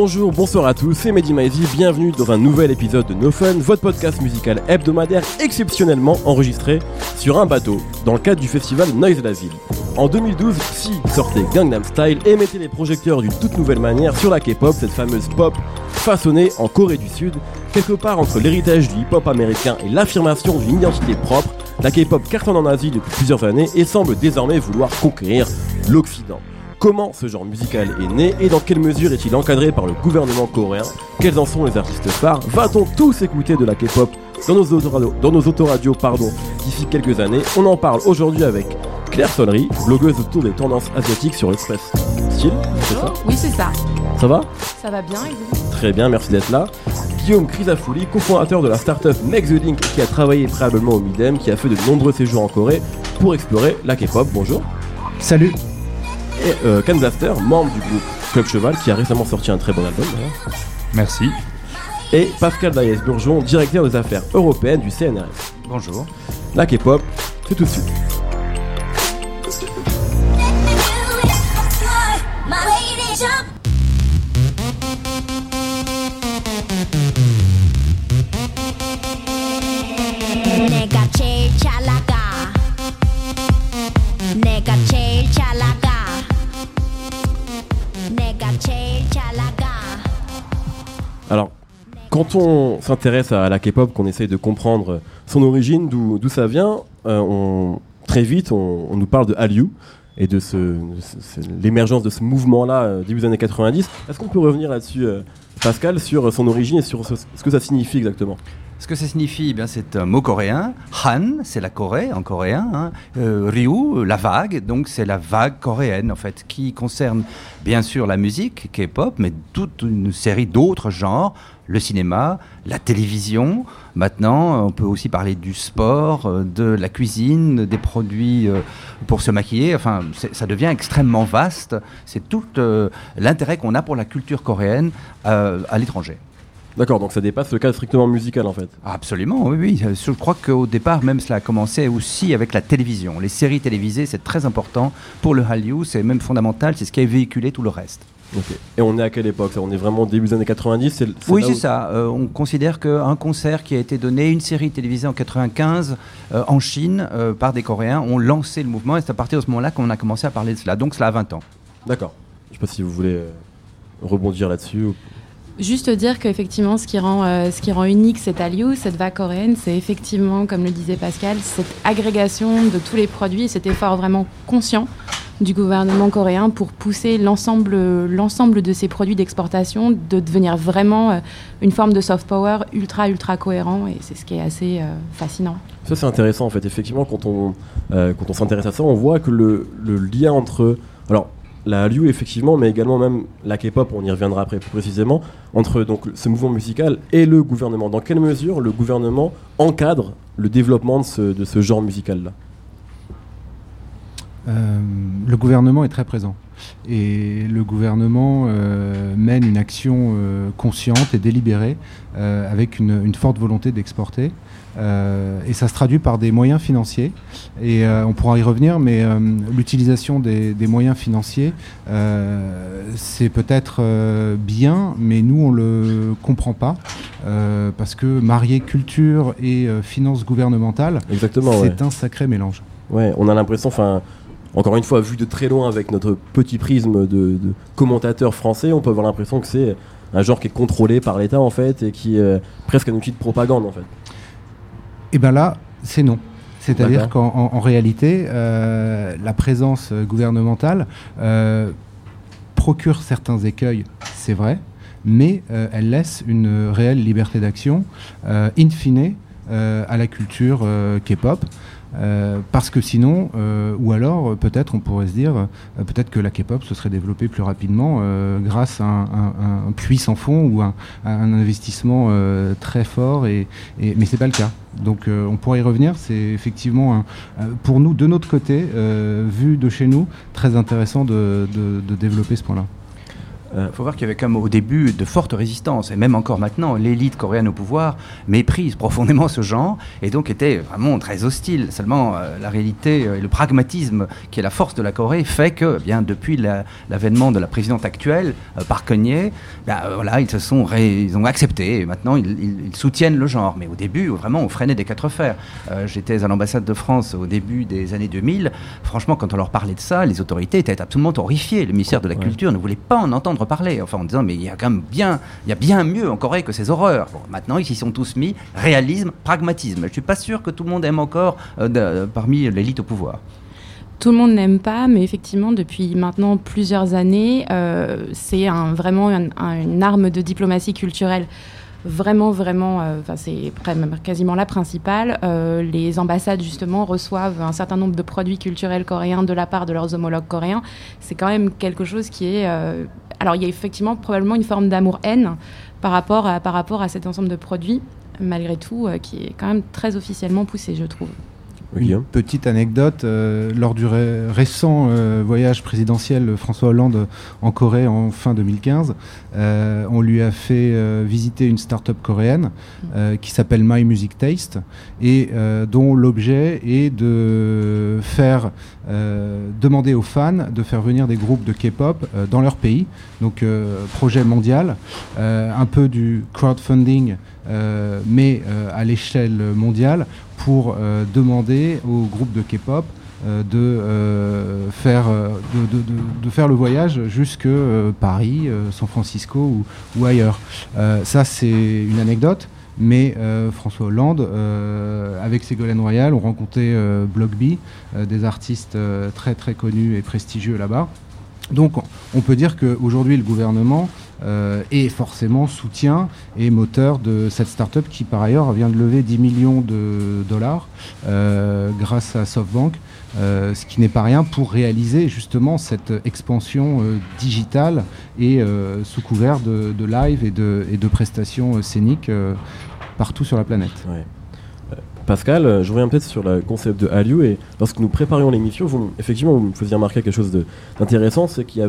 Bonjour, bonsoir à tous, c'est Mehdi Maizy, bienvenue dans un nouvel épisode de No Fun, votre podcast musical hebdomadaire exceptionnellement enregistré sur un bateau dans le cadre du festival Noise la Ville. En 2012, Psy sortait Gangnam Style et mettait les projecteurs d'une toute nouvelle manière sur la K-pop, cette fameuse pop façonnée en Corée du Sud, quelque part entre l'héritage du hip-hop américain et l'affirmation d'une identité propre, la K-pop cartonne en Asie depuis plusieurs années et semble désormais vouloir conquérir l'Occident. Comment ce genre musical est né et dans quelle mesure est-il encadré par le gouvernement coréen Quels en sont les artistes phares Va-t-on tous écouter de la K-pop dans nos autoradios, dans nos autoradios pardon, d'ici quelques années? On en parle aujourd'hui avec Claire Sonnery, blogueuse autour des tendances asiatiques sur l'Express. Style, c'est ça? Oui, c'est ça. Ça va? Ça va bien et vous? Très bien, merci d'être là. Guillaume Crisafouli, cofondateur de la startup Make the Link qui a travaillé préalablement au Midem, qui a fait de nombreux séjours en Corée pour explorer la K-pop. Bonjour. Salut Et euh, membre du groupe Club Cheval, qui a récemment sorti un très bon album. d'ailleurs. Merci. Et Pascal Daïs Burgeon, directeur des affaires européennes du CNRS. Bonjour. La K-pop, c'est tout de suite. Alors, quand on s'intéresse à la K-pop, qu'on essaye de comprendre son origine, d'où ça vient, euh, on, très vite, on, nous parle de Hallyu et de, ce, de ce- ce- l'émergence de ce mouvement-là euh, début des années 90. Est-ce qu'on peut revenir là-dessus, euh, Pascal, sur son origine et sur ce que ça signifie exactement? Ce que ça signifie, eh bien, c'est un mot coréen. Han, c'est la Corée en coréen. hein. Euh, Ryu, la vague. Donc, c'est la vague coréenne, en fait, qui concerne bien sûr la musique, K-pop, mais toute une série d'autres genres. Le cinéma, la télévision. Maintenant, on peut aussi parler du sport, euh, de la cuisine, des produits euh, pour se maquiller. Enfin, ça devient extrêmement vaste. C'est tout l'intérêt qu'on a pour la culture coréenne à l'étranger. D'accord, donc ça dépasse le cadre strictement musical en fait. Absolument, oui, oui. Euh, Je crois qu'au départ, même cela a commencé aussi avec la télévision. Les séries télévisées, c'est très important pour le Hallyu, c'est même fondamental, c'est ce qui a véhiculé tout le reste. Et on est à quelle époque ça? On est vraiment au début des années 90 c'est, Oui, c'est où- ça. Euh, on considère qu'un concert qui a été donné, une série télévisée en 95 euh, en Chine euh, par des Coréens, ont lancé le mouvement et c'est à partir de ce moment-là qu'on a commencé à parler de cela. Donc cela a 20 ans. D'accord. Je sais pas si vous voulez rebondir là-dessus. ou- Juste dire qu'effectivement, ce, qui rend, euh, unique cette Hallyu, cette vague coréenne, c'est effectivement, comme le disait Pascal, cette agrégation de tous les produits, et cet effort vraiment conscient du gouvernement coréen pour pousser l'ensemble, de ces produits d'exportation de devenir vraiment euh, une forme de soft power ultra, ultra cohérent. Et c'est ce qui est assez euh, fascinant. Ça c'est intéressant en fait. Effectivement, quand on, quand on s'intéresse à ça, on voit que le, le lien entre... Alors, la Hallyu effectivement, mais également même la K-pop, on y reviendra après plus précisément, entre ce mouvement musical et le gouvernement. Dans quelle mesure le gouvernement encadre le développement de ce, genre musical-là? Euh, le gouvernement est très présent. Et le gouvernement euh, mène une action euh, consciente et délibérée avec une forte volonté d'exporter. Euh, et ça se traduit par des moyens financiers. Et euh, on pourra y revenir, mais euh, l'utilisation des, des moyens financiers, c'est peut-être bien, mais nous, on ne le comprend pas. parce que marier culture et finances gouvernementales, Exactement, ouais. c'est un sacré mélange. Ouais, on a l'impression, enfin, encore une fois, vu de très loin avec notre petit prisme de, de commentateur français, on peut avoir l'impression que c'est un genre qui est contrôlé par l'État en fait et qui est presque un outil de propagande en fait. Et bien là, c'est non. C'est-à-dire qu'en en- en réalité, euh, la présence gouvernementale euh, procure certains écueils, c'est vrai, mais euh, elle laisse une réelle liberté d'action, euh, in fine, euh, à la culture euh, K-pop. Euh, parce que sinon, euh, ou alors euh, peut-être on pourrait se dire, peut-être que la K-pop se serait développée plus rapidement grâce à un, puits sans fond ou un, un investissement très fort, et, et- mais c'est pas le cas. Donc on pourrait y revenir. C'est effectivement pour nous de notre côté, vu de chez nous, très intéressant de, développer ce point-là. Il faut voir qu'il y avait quand même au début de fortes résistances, et même encore maintenant, l'élite coréenne au pouvoir méprise profondément ce genre et donc était vraiment très hostile. Seulement, euh, la réalité euh, et le pragmatisme qui est la force de la Corée fait que, eh bien, depuis la- l'avènement de la présidente actuelle, euh, Park Geun-hye, ben, euh, voilà, ils se sont, ré- ils ont accepté et maintenant ils, ils- ils soutiennent le genre. Mais au début, vraiment, on freinait des quatre fers. J'étais à l'ambassade de France au début des années 2000. Franchement, quand on leur parlait de ça, les autorités étaient absolument horrifiées. Le ministère de la Ouais. Culture ne voulait pas en entendre parler. Enfin, en disant, mais il y a quand même bien, il y a bien mieux en Corée que ces horreurs. Bon, maintenant, ils s'y sont tous mis. Réalisme, pragmatisme. Je suis pas sûr que tout le monde aime encore euh, de- parmi l'élite au pouvoir. Tout le monde n'aime pas, mais effectivement, depuis maintenant plusieurs années, euh, c'est un- vraiment un- un- une arme de diplomatie culturelle. Vraiment, vraiment, euh, c'est quasiment la principale. Euh, les ambassades, justement, reçoivent un certain nombre de produits culturels coréens de la part de leurs homologues coréens. C'est quand même quelque chose qui est. euh, alors, il y a effectivement probablement une forme d'amour-haine par par rapport à cet ensemble de produits, malgré tout, euh, qui est quand même très officiellement poussé, je trouve. Oui, Une Guillaume. petite anecdote, euh, lors du ré- récent euh, voyage présidentiel de François Hollande en Corée en fin 2015, euh, on lui a fait euh, visiter une start-up coréenne euh, qui s'appelle My Music Taste et euh, dont l'objet est de faire euh, demander aux fans de faire venir des groupes de K-pop euh, dans leur pays. Donc euh, projet mondial, euh, un peu du crowdfunding, mais euh, à l'échelle mondiale pour euh, demander aux groupes de K-pop euh, de, euh, faire, euh, de, faire le voyage jusque euh, Paris, euh, San Francisco ou, ailleurs. Euh, ça, c'est une anecdote. Mais euh, François Hollande, euh, avec Ségolène Royal, ont rencontré euh, Block B, euh, des artistes euh, très très connus et prestigieux là-bas. Donc on peut dire qu'aujourd'hui le gouvernement euh, est forcément soutien et moteur de cette start-up qui par ailleurs vient de lever 10 millions de dollars euh, grâce à SoftBank, euh, ce qui n'est pas rien pour réaliser justement cette expansion digitale et sous couvert de, de live et de, et prestations scéniques partout sur la planète. Pascal, je reviens peut-être sur le concept de Hallyu et lorsque nous préparions l'émission, effectivement, vous me faisiez remarquer quelque chose d'intéressant, c'est qu'il y a,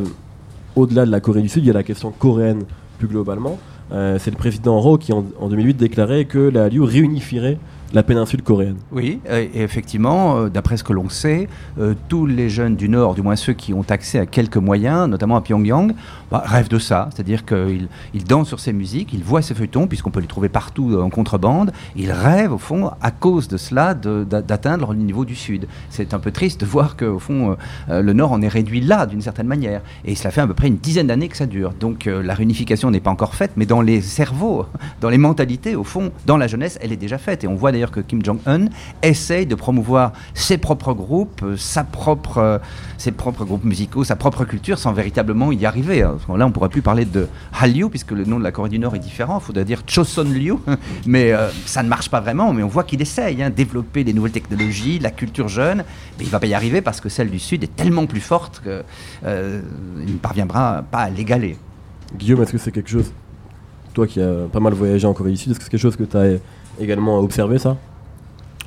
au-delà de la Corée du Sud, il y a la question coréenne plus globalement. Euh, c'est le président Roh qui, en, en 2008, déclarait que la Hallyu réunifierait la péninsule coréenne. Oui, et effectivement, euh, d'après ce que l'on sait, euh, tous les jeunes du Nord, du moins ceux qui ont accès à quelques moyens, notamment à Pyongyang, bah, rêvent de ça. C'est-à-dire qu'ils ils dansent sur ces musiques, ils voient ces feuilletons, puisqu'on peut les trouver partout euh, en contrebande. Ils rêvent, au fond, à cause de cela, d'atteindre le niveau du Sud. C'est un peu triste de voir qu'au fond, le Nord en est réduit là, d'une certaine manière. Et cela fait à peu près une dizaine d'années que ça dure. Donc la réunification n'est pas encore faite, mais dans les cerveaux, dans les mentalités, au fond, dans la jeunesse, elle est déjà faite. Et on voit d'ailleurs que Kim Jong-un essaye de promouvoir ses propres groupes, euh, sa propre, euh, ses propres groupes musicaux, sa propre culture, sans véritablement y arriver. À ce moment-là, on ne pourrait plus parler de Hallyu, puisque le nom de la Corée du Nord est différent. Il faudrait dire Choson-Liu. Mais euh, ça ne marche pas vraiment. Mais on voit qu'il essaye, hein, développer les nouvelles technologies, la culture jeune. Mais il ne va pas y arriver parce que celle du Sud est tellement plus forte qu'il ne parviendra pas à l'égaler. Guillaume, est-ce que c'est quelque chose, toi qui as pas mal voyagé en Corée du Sud, est-ce que c'est quelque chose que tu as également observé ça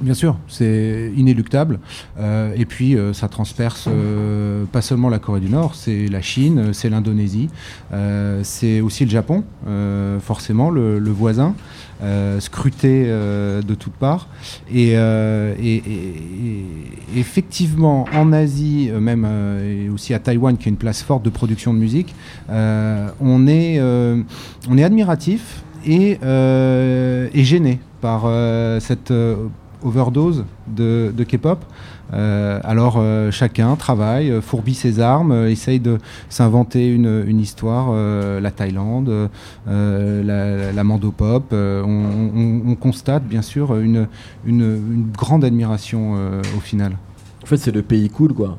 Bien sûr, c'est inéluctable. Euh, et puis, euh, ça transperce euh, pas seulement la Corée du Nord, c'est la Chine, c'est l'Indonésie, c'est aussi le Japon, forcément, le, voisin, scruté de toutes parts. Et, effectivement, en Asie, même et aussi à Taïwan, qui est une place forte de production de musique, on, est, on est admiratif et, euh, et gêné par euh, cette euh, overdose de, K-pop. Alors chacun travaille, fourbit ses armes, essaye de s'inventer une, une histoire, la Thaïlande, la, mandopop. on, on- on constate bien sûr une, une, grande admiration au final. En fait, c'est le pays cool, quoi.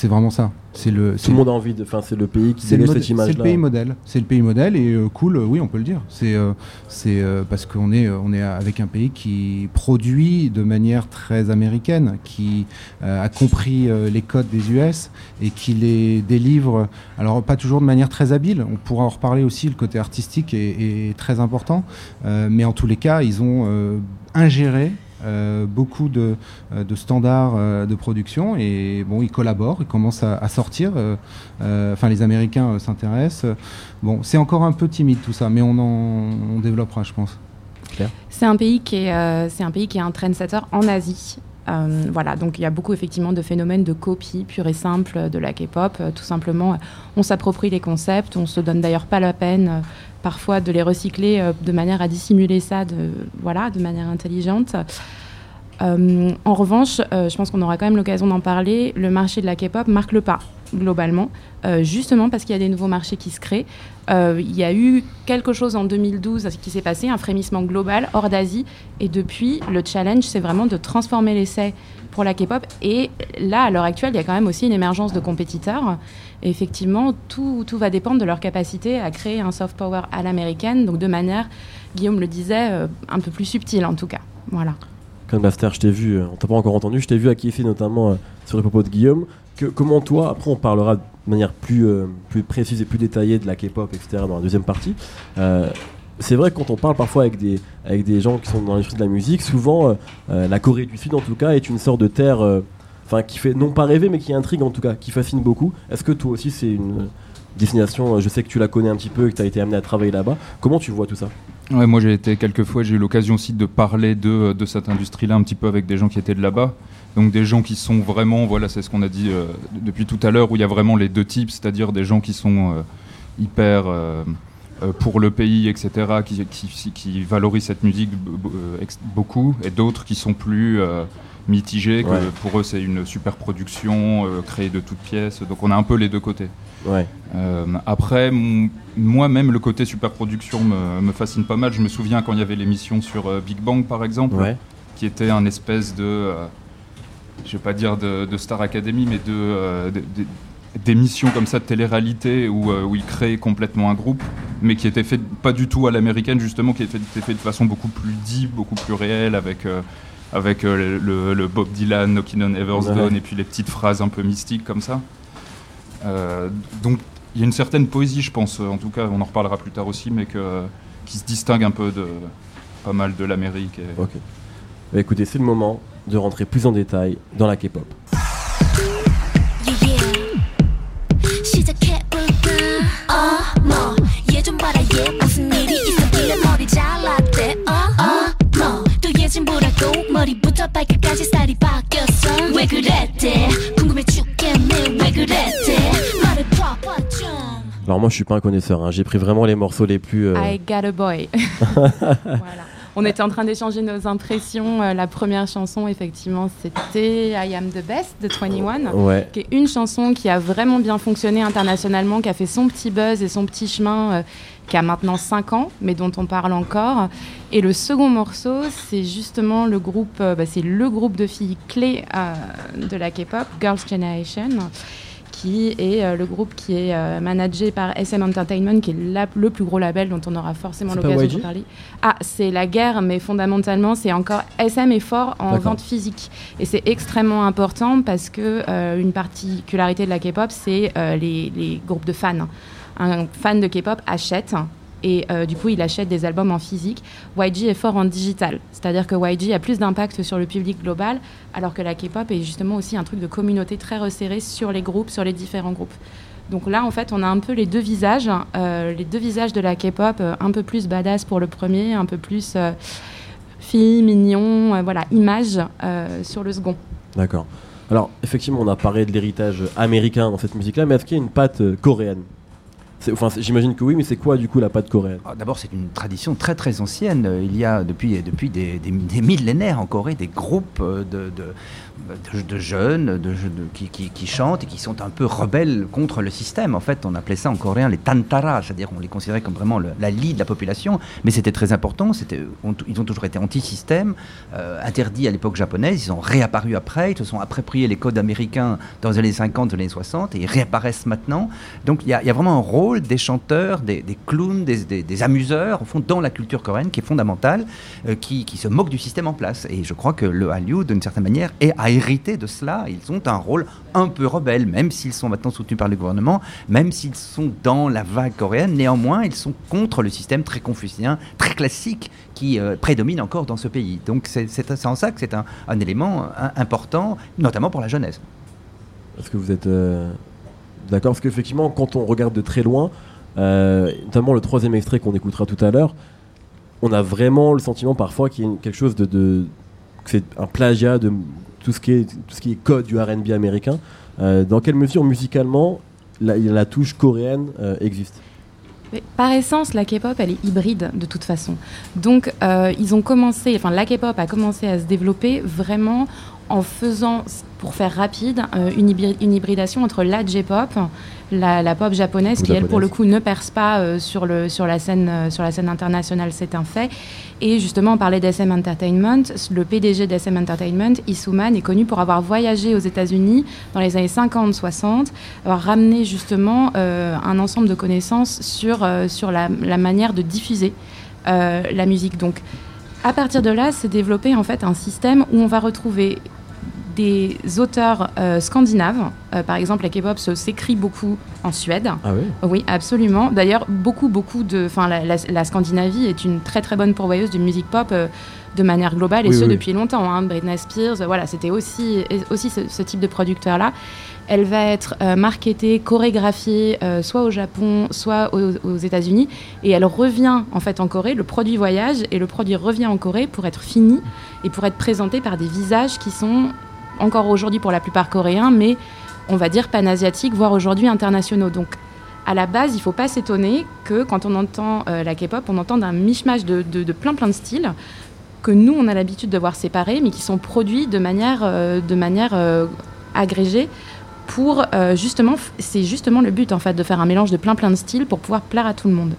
C'est vraiment ça. C'est le, tout le monde a envie de. Enfin, c'est le pays qui dégage cette image-là. c'est le pays modèle. C'est le pays modèle et euh, cool, euh, oui, on peut le dire. C'est euh, c'est parce qu'on est, on est avec un pays qui produit de manière très américaine, qui a compris les codes des US et qui les délivre. Alors pas toujours de manière très habile. On pourra en reparler aussi. Le côté artistique est, est très important, mais en tous les cas, ils ont ingéré. Euh, beaucoup de, euh, standards euh, de production et bon ils collaborent ils commencent à, sortir enfin les Américains s'intéressent. Bon, c'est encore un peu timide tout ça, mais on en développera, je pense. C'est un pays qui est, c'est un pays qui est un trendsetter en Asie. Euh, voilà, donc il y a beaucoup effectivement de phénomènes de copie pure et simple de la K-pop. Euh, tout simplement, euh, on s'approprie les concepts, on se donne d'ailleurs pas la peine parfois de les recycler de manière à dissimuler ça, de voilà, de manière intelligente. En revanche, je pense qu'on aura quand même l'occasion d'en parler. Le marché de la K-pop marque le pas globalement, euh, justement parce qu'il y a des nouveaux marchés qui se créent. Euh, il y a eu quelque chose en 2012 qui s'est passé, un frémissement global hors d'Asie, et depuis, le challenge, c'est vraiment de transformer l'essai pour la K-pop. Et là, à l'heure actuelle, il y a quand même aussi une émergence de compétiteurs. Et effectivement, tout, tout va dépendre de leur capacité à créer un soft power à l'américaine, donc de manière, Guillaume le disait, euh, un peu plus subtile en tout cas. Voilà. Comme je t'ai vu, on t'a pas encore entendu, je t'ai vu acquiescer notamment euh, sur les propos de Guillaume. Comment toi, après on parlera de manière plus, euh, plus précise et plus détaillée de la K-pop, etc. dans la deuxième partie. Euh, c'est vrai que quand on parle parfois avec des, avec des gens qui sont dans l'industrie de la musique, souvent euh, la Corée du Sud en tout cas est une sorte de terre, qui fait non pas rêver mais qui intrigue en tout cas, qui fascine beaucoup. Est-ce que toi aussi c'est une destination, je sais que tu la connais un petit peu et que tu as été amené à travailler là-bas. Comment tu vois tout ça? Moi j'ai été quelques fois, j'ai eu l'occasion aussi de parler de, de cette industrie-là un petit peu avec des gens qui étaient de là-bas. Donc des gens qui sont vraiment, voilà, c'est ce qu'on a dit euh, depuis tout à l'heure, où il y a vraiment les deux types, c'est-à-dire des gens qui sont euh, hyper euh, euh, pour le pays, etc., qui, valorisent cette musique euh, beaucoup, et d'autres qui sont plus mitigés, que Ouais. pour eux c'est une super production euh, créée de toutes pièces. Donc on a un peu les deux côtés. Ouais. Euh, après, moi-même, le côté superproduction me, me fascine pas mal. Je me souviens quand il y avait l'émission sur euh, Big Bang, par exemple, Ouais. qui était un espèce de, je vais pas dire de, de Star Academy, mais de, de- de- d'émissions comme ça de télé-réalité où, euh, où ils créaient complètement un groupe, mais qui était fait pas du tout à l'américaine, justement, qui était, était fait de façon beaucoup plus deep, beaucoup plus réelle, avec, euh, avec euh, le, le Bob Dylan, Knockin' on Heaven's Ouais. Door, et puis les petites phrases un peu mystiques comme ça. Euh, donc il y a une certaine poésie, je pense, en tout cas, on en reparlera plus tard aussi, mais que, qui se distingue un peu de pas mal de l'Amérique. et- Ok. Bah, écoutez, c'est le moment de rentrer plus en détail dans la K-pop. 예진보라고 머리부터 발끝까지 스타일이 바뀌었어 왜 그랬대 궁금해 죽겠네 왜 그랬대 말해봐봐 좀 Alors moi je suis pas un connaisseur, hein. j'ai pris vraiment les morceaux les plus... euh, I Got a Boy. voilà. On était en train d'échanger nos impressions. Euh, la première chanson, effectivement, c'était I Am the Best de 21. Ouais, qui est une chanson qui a vraiment bien fonctionné internationalement, qui a fait son petit buzz et son petit chemin, euh, qui a maintenant 5 ans, mais dont on parle encore. Et le second morceau, c'est justement le groupe, euh, bah, c'est le groupe de filles clé euh, de la K-pop, Girls' Generation qui est euh, le groupe qui est euh, managé par SM Entertainment, qui est la- le plus gros label dont on aura forcément l'occasion de parler. Ah, c'est la guerre, mais fondamentalement, c'est encore SM est fort en vente physique. Et c'est extrêmement important parce que euh, une particularité de la K-pop, c'est les, les groupes de fans. Un fan de K-pop achète et euh, du coup il achète des albums en physique. YG est fort en digital, c'est-à-dire que YG a plus d'impact sur le public global, alors que la K-pop est justement aussi un truc de communauté très resserré sur les groupes, sur les différents groupes. Donc là, en fait, on a un peu les deux visages, euh, les deux visages de la K-pop, euh, un peu plus badass pour le premier, un peu plus fille, mignon, voilà, image sur le second. d'accord. Alors effectivement on a parlé de l'héritage américain dans cette musique-là, mais est-ce qu'il y a une patte coréenne? Enfin j'imagine que oui, mais c'est quoi du coup la patte coréenne Ah, D'abord, c'est une tradition très très ancienne. Il y a depuis, depuis des, millénaires en Corée des groupes euh, de, de, jeunes qui, qui- chantent et qui sont un peu rebelles contre le système. En fait, on appelait ça en coréen les tantara, c'est-à-dire on les considérait comme vraiment le- la lie de la population. Mais c'était très important. On- ils ont toujours été anti-système, euh, interdits à l'époque japonaise. Ils ont réapparu après. Ils se sont appropriés les codes américains dans les années 50, dans les années 60 et ils réapparaissent maintenant. Donc il y, y a vraiment un rôle des chanteurs, des, clowns, des, amuseurs, au fond, dans la culture coréenne qui est fondamentale, euh, qui, qui se moque du système en place. Et je crois que le Hallyu, d'une certaine manière, est, a hérité de cela. Ils ont un rôle un peu rebelle, même s'ils sont maintenant soutenus par le gouvernement, même s'ils sont dans la vague coréenne. Néanmoins, ils sont contre le système très confucien, très classique qui euh, prédomine encore dans ce pays. Donc c'est en ça que c'est un, un élément euh, important, notamment pour la jeunesse. Est-ce que vous êtes d'accord Parce qu'effectivement, quand on regarde de très loin, euh, notamment le troisième extrait qu'on écoutera tout à l'heure, on a vraiment le sentiment parfois qu'il y a quelque chose de, que c'est un plagiat de tout ce qui est tout ce qui est code du R&B américain. Euh, dans quelle mesure musicalement la, touche coréenne euh, existe? Mais par essence, la K-pop, elle est hybride de toute façon. Donc, ils ont commencé, enfin, la K-pop a commencé à se développer vraiment en faisant, pour faire rapide, euh, une, hybri- une hybridation entre la J-pop, la, la pop japonaise, Ou qui elle, pour le coup, ne perce pas euh, sur, le, sur, la scène, euh, sur la scène internationale, c'est un fait. Et justement, on parlait d'SM Entertainment. Le PDG d'SM Entertainment, Isuman, est connu pour avoir voyagé aux États-Unis dans les années 50-60, avoir ramené justement euh, un ensemble de connaissances sur, sur la, la manière de diffuser la musique. Donc, à partir de là, s'est développé en fait un système où on va retrouver des auteurs euh, scandinaves. Euh, par exemple, la K-pop s'écrit beaucoup en Suède. Ah oui Oui, absolument. D'ailleurs, beaucoup, beaucoup de. Enfin, la, la- la Scandinavie est une très, très bonne pourvoyeuse de musique pop euh, de manière globale, et Oui, ce oui. depuis longtemps. hein. Britney Spears, voilà, c'était aussi, aussi ce, ce type de producteur-là. Elle va être marketée, chorégraphiée, soit au Japon, soit aux, aux États-Unis, et elle revient en fait en Corée. Le produit voyage et le produit revient en Corée pour être fini et pour être présenté par des visages qui sont encore aujourd'hui pour la plupart coréens, mais on va dire panasiatiques, voire aujourd'hui internationaux. Donc à la base, il ne faut pas s'étonner que quand on entend euh, la K-pop, on entend un mishmash de, plein plein de styles que nous, on a l'habitude de voir séparés, mais qui sont produits de manière, euh, de manière euh, agrégée pour justement, c'est justement le but en fait de faire un mélange de plein plein de styles pour pouvoir plaire à tout le monde.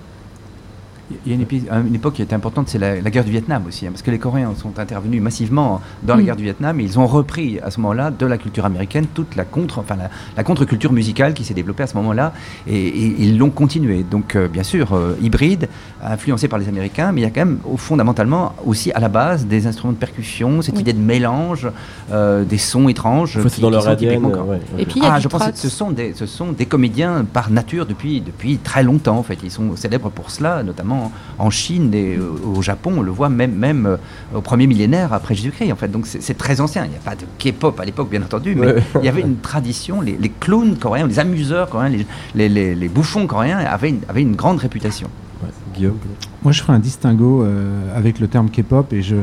Il y a une, épi- une époque qui est importante, c'est la, la guerre du Vietnam aussi, hein, parce que les Coréens sont intervenus massivement dans la Mm. guerre du Vietnam et ils ont repris à ce moment-là de la culture américaine toute la contre, enfin la, la contre-culture musicale qui s'est développée à ce moment-là et, et ils l'ont continué. Donc euh, bien sûr euh, hybride, influencé par les Américains, mais il y a quand même au fondamentalement aussi à la base des instruments de percussion, cette Oui. idée de mélange, euh, des sons étranges. Qui- c'est dans qui leur ADN. ouais, Et puis il y a ah, je pense que ce sont des, ce sont des comédiens par nature depuis, depuis très longtemps. En fait, ils sont célèbres pour cela, notamment en Chine et euh, au Japon. On le voit même, même euh, au premier millénaire après Jésus-Christ. En fait, donc c'est très ancien. Il n'y a pas de K-pop à l'époque, bien entendu, mais Ouais. il y avait une tradition. Les, les clowns coréens, les amuseurs coréens, les, les, les- les bouffons coréens avaient une, avaient une grande réputation. Ouais, Guillaume Moi, je ferai un distinguo euh, avec le terme K-pop et, je,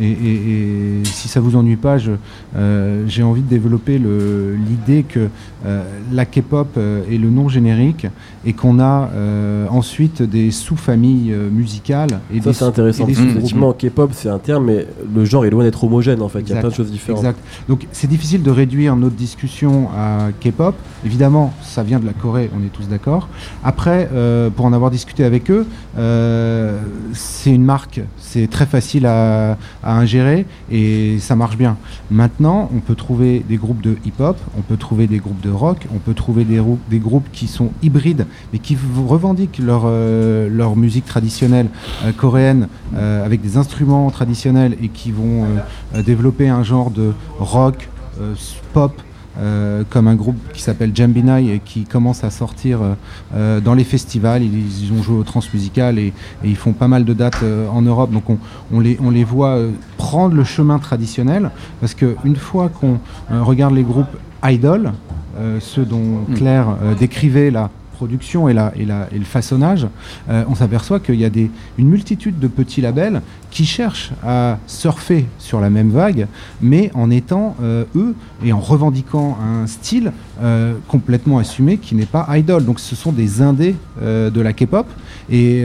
et, et- et si ça vous ennuie pas, je, euh, j'ai envie de développer le- l'idée que euh, la K-pop euh, est le nom générique et qu'on a euh, ensuite des sous-familles euh, musicales. Et Ça c'est intéressant. et sous-groupes. Effectivement, K-pop c'est un terme, mais le genre est loin d'être homogène en fait. Il y a plein de choses différentes. Exact. Donc c'est difficile de réduire notre discussion à K-pop. Évidemment, ça vient de la Corée, on est tous d'accord. Après, euh, pour en avoir discuté avec eux, euh, c'est une marque, c'est très facile à, ingérer et ça marche bien. Maintenant, on peut trouver des groupes de hip-hop, on peut trouver des groupes de rock, on peut trouver des, rou- des groupes qui sont hybrides, mais qui revendiquent leur, euh, leur musique traditionnelle euh, coréenne euh, avec des instruments traditionnels et qui vont euh, euh, développer un genre de rock, euh, pop, euh, comme un groupe qui s'appelle Jambinai et qui commence à sortir euh, euh, dans les festivals. Ils, ils ont joué au transmusical et, et ils font pas mal de dates euh, en Europe. Donc on, on les, on les voit prendre le chemin traditionnel parce qu'une fois qu'on regarde les groupes idol, ceux dont Mm. Claire décrivait la production et, la, et, et le façonnage, euh, on s'aperçoit qu'il y a des, une multitude de petits labels qui cherchent à surfer sur la même vague, mais en étant euh, eux et en revendiquant un style euh, complètement assumé qui n'est pas idol. Donc ce sont des indés de la K-pop et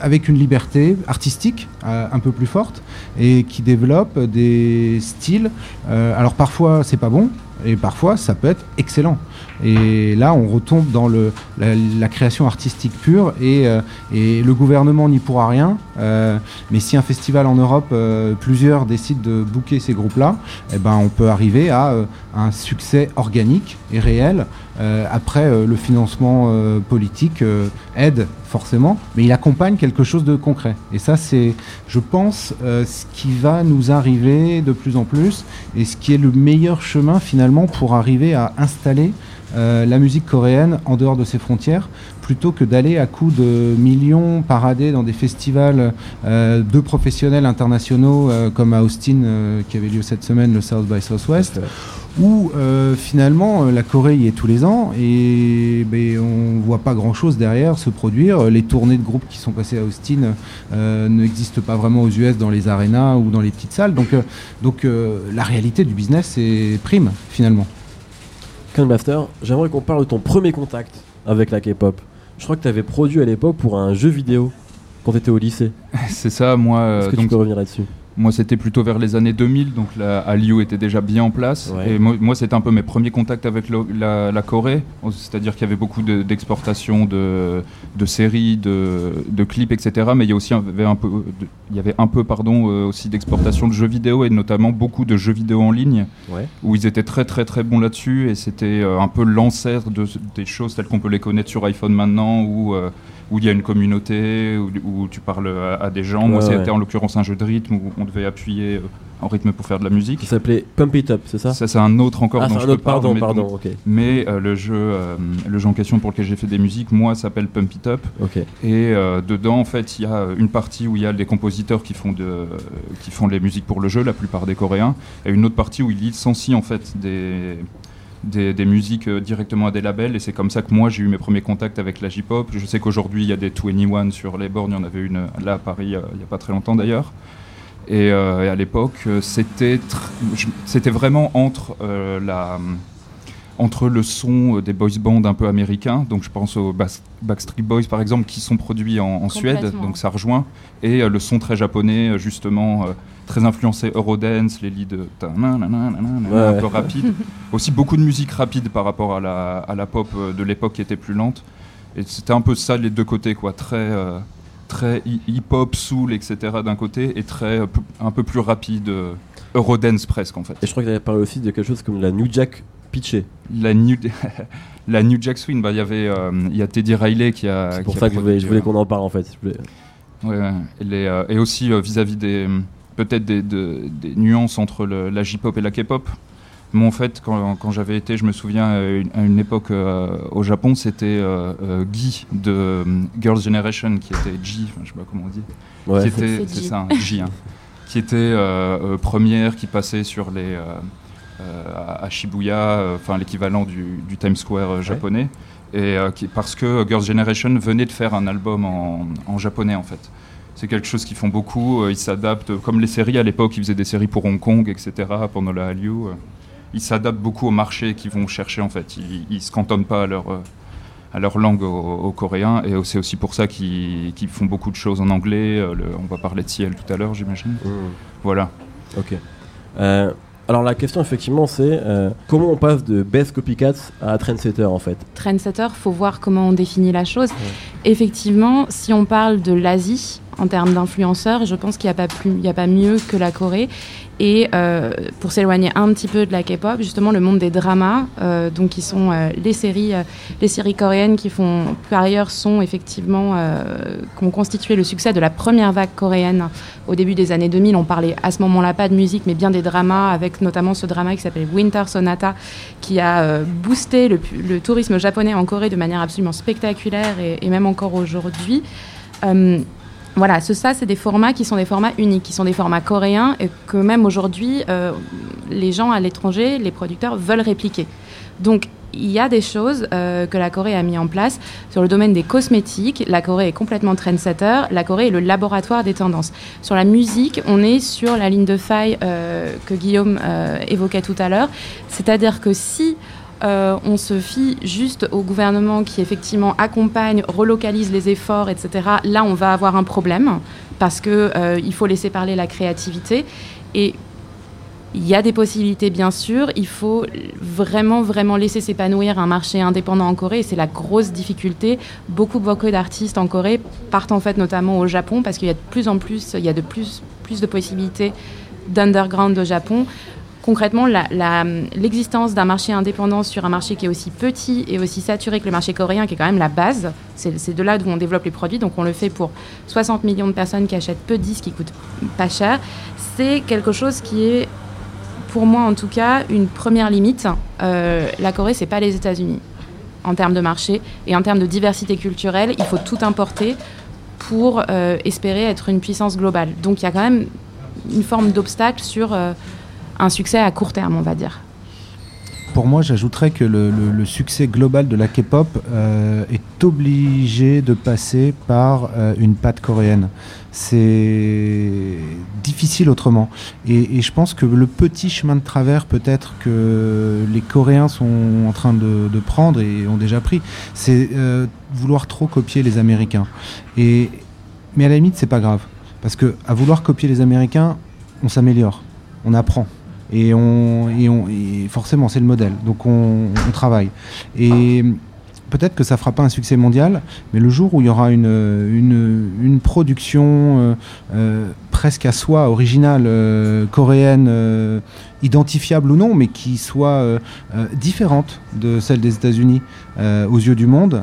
avec une liberté artistique un peu plus forte et qui développent des styles. alors parfois c'est pas bon et parfois ça peut être excellent. Et là, on retombe dans la, création artistique pure et, euh, et le gouvernement n'y pourra rien. Euh, mais si un festival en Europe, euh, plusieurs décident de booker ces groupes-là, eh ben, on peut arriver à un succès organique et réel. Après, le financement politique aide forcément, mais il accompagne quelque chose de concret. Et ça, c'est, je pense, ce qui va nous arriver de plus en plus et ce qui est le meilleur chemin finalement pour arriver à installer euh, la musique coréenne en dehors de ses frontières, plutôt que d'aller à coups de millions parader dans des festivals euh, de professionnels internationaux euh, comme à Austin, qui avait lieu cette semaine, le South by Southwest, où finalement la Corée y est tous les ans et ben, on voit pas grand chose derrière se produire. Les tournées de groupes qui sont passées à Austin n'existent pas vraiment aux US dans les arénas ou dans les petites salles. Donc, donc la réalité du business est prime finalement. Master, j'aimerais qu'on parle de ton premier contact avec la K-pop. Je crois que tu avais produit à l'époque pour un jeu vidéo quand tu étais au lycée. C'est ça, moi. euh, Est-ce que tu peux revenir là-dessus? Moi, c'était plutôt vers les années 2000, donc la Hallyu était déjà bien en place. Ouais. Et moi, moi, c'était un peu mes premiers contacts avec le- la, la Corée. C'est-à-dire qu'il y avait beaucoup de- d'exportations de, de séries, de, de clips, etc. Mais il y, a aussi un, avait un peu, il y avait un peu pardon, euh, aussi d'exportation de jeux vidéo, et notamment beaucoup de jeux vidéo en ligne, Ouais. où ils étaient très très très bons là-dessus. Et c'était euh, un peu l'ancêtre de, des choses telles qu'on peut les connaître sur iPhone maintenant, où... où il y a une communauté, où, où tu parles à, à des gens. Moi, c'était ouais. en l'occurrence un jeu de rythme où on devait appuyer euh, en rythme pour faire de la musique. Qui s'appelait Pump It Up, c'est ça? Ça, c'est un autre encore Ah, dont je autre, parle, pardon, mais, pardon, donc- ok. mais, euh, le, jeu, euh, le jeu en question pour lequel j'ai fait des musiques, moi, s'appelle Pump It Up. Ok. Et euh, dedans, en fait, il y a une partie où il y a des compositeurs qui font, de, qui font les musiques pour le jeu, la plupart des Coréens, et une autre partie où ils licencient en fait des, des, des musiques euh, directement à des labels. Et c'est comme ça que moi, j'ai eu mes premiers contacts avec la J-pop. Je sais qu'aujourd'hui, il y a des 21 sur les bornes. Il y en avait une euh, là à Paris euh, il n'y a pas très longtemps d'ailleurs. Et, euh, et à l'époque, c'était c'était vraiment entre euh, la entre le son des boys bands un peu américains, donc je pense aux Backstreet Boys par exemple, qui sont produits en, en Suède, donc ça rejoint, et euh, le son très japonais, justement, très influencé Eurodance, les leads euh, Ouais, un ouais. peu rapide. Aussi beaucoup de musique rapide par rapport à la, à la pop euh, de l'époque qui était plus lente. Et c'était un peu ça les deux côtés, quoi, très, euh, très hi- hip-hop, soul, etc. d'un côté, et très un peu plus rapide, euh, Eurodance presque en fait. Et je crois que tu avais parlé aussi de quelque chose comme la New Jack pitchée. La New, la New Jack Swing, bah, il y avait, euh, y a Teddy Riley qui a. C'est pour qui a ça que je voulais, qu'on en parle en fait. Ouais, ouais. Et, les, et aussi vis-à-vis des peut-être des, de- des nuances entre le- la J-pop et la K-pop. Moi, en fait, quand, quand j'avais été, je me souviens, à une, à une époque euh, au Japon, c'était euh, euh, Guy de euh, Girls' Generation, qui était G, enfin, je sais pas comment on dit, Ouais. qui était, C'est G. ça, un J, hein, qui était euh, euh, première, qui passait sur les euh, euh, à Shibuya, euh, enfin l'équivalent du, du Times Square euh, japonais, et euh, qui, parce que Girls' Generation venait de faire un album en, en japonais en fait. C'est quelque chose qu'ils font beaucoup. euh, ils s'adaptent, comme les séries à l'époque, ils faisaient des séries pour Hong Kong, etc. Pendant la Hallyu, euh, ils s'adaptent beaucoup au marché qu'ils vont chercher en fait. Ils, ils se cantonnent pas à leur euh, à leur langue aux, aux Coréens et c'est aussi pour ça qu'ils qu'ils font beaucoup de choses en anglais. le- on va parler de Ciel tout à l'heure, j'imagine. Mmh. Voilà. Ok. Euh, alors la question effectivement c'est euh, comment on passe de best copycats à trendsetter en fait? trendsetter, faut voir comment on définit la chose. Effectivement, si on parle de l'Asie en termes d'influenceurs, je pense qu'il n'y a, pas a pas mieux que la Corée. Et euh, pour s'éloigner un petit peu de la K-pop, justement, le monde des dramas, euh, donc qui sont euh, les séries, les séries coréennes qui font par ailleurs sont effectivement qui ont constitué le succès de la première vague coréenne au début des années 2000. On parlait à ce moment-là pas de musique, mais bien des dramas, avec notamment ce drama qui s'appelle Winter Sonata, qui a boosté le, tourisme japonais en Corée de manière absolument spectaculaire et même encore aujourd'hui. Voilà, ce, ça, c'est des formats qui sont des formats uniques, qui sont des formats coréens et que même aujourd'hui, euh, les gens à l'étranger, les producteurs veulent répliquer. Donc, il y a des choses euh, que la Corée a mis en place sur le domaine des cosmétiques. La Corée est complètement trendsetter. La Corée est le laboratoire des tendances. Sur la musique, on est sur la ligne de faille euh, que Guillaume évoquait tout à l'heure. C'est-à-dire que si euh, on se fie juste au gouvernement qui effectivement accompagne, relocalise les efforts, etc. Là, on va avoir un problème parce que euh, il faut laisser parler la créativité et il y a des possibilités, bien sûr. Il faut vraiment, vraiment laisser s'épanouir un marché indépendant en Corée. C'est la grosse difficulté. Beaucoup, beaucoup d'artistes en Corée partent en fait notamment au Japon parce qu'il y a de plus en plus, il y a de plus, plus de possibilités d'underground au Japon. Concrètement, l'existence d'un marché indépendant sur un marché qui est aussi petit et aussi saturé que le marché coréen, qui est quand même la base, c'est c'est de là d'où on développe les produits. Donc on le fait pour 60 millions de personnes qui achètent peu de disques, qui coûtent pas cher. C'est quelque chose qui est pour moi en tout cas, une première limite. Euh, la Corée, c'est pas les États-Unis en termes de marché et en termes de diversité culturelle. Il faut tout importer pour euh, espérer être une puissance globale. Donc il y a quand même une forme d'obstacle sur euh, un succès à court terme, on va dire. pour moi, j'ajouterais que le, succès global de la K-pop euh, est obligé de passer par euh, une patte coréenne. C'est difficile autrement. Et, je pense que le petit chemin de travers, peut-être que les Coréens sont en train de, de prendre et ont déjà pris, c'est euh, vouloir trop copier les Américains. Et, mais à la limite, c'est pas grave. Parce que à vouloir copier les Américains, on s'améliore, on apprend. Et, on, et, on, forcément, c'est le modèle. Donc on, travaille. Et peut-être que ça fera pas un succès mondial, mais le jour où il y aura une, une, production euh, euh, presque à soi, originale, euh, coréenne, identifiable ou non, mais qui soit différente de celle des États-Unis aux yeux du monde,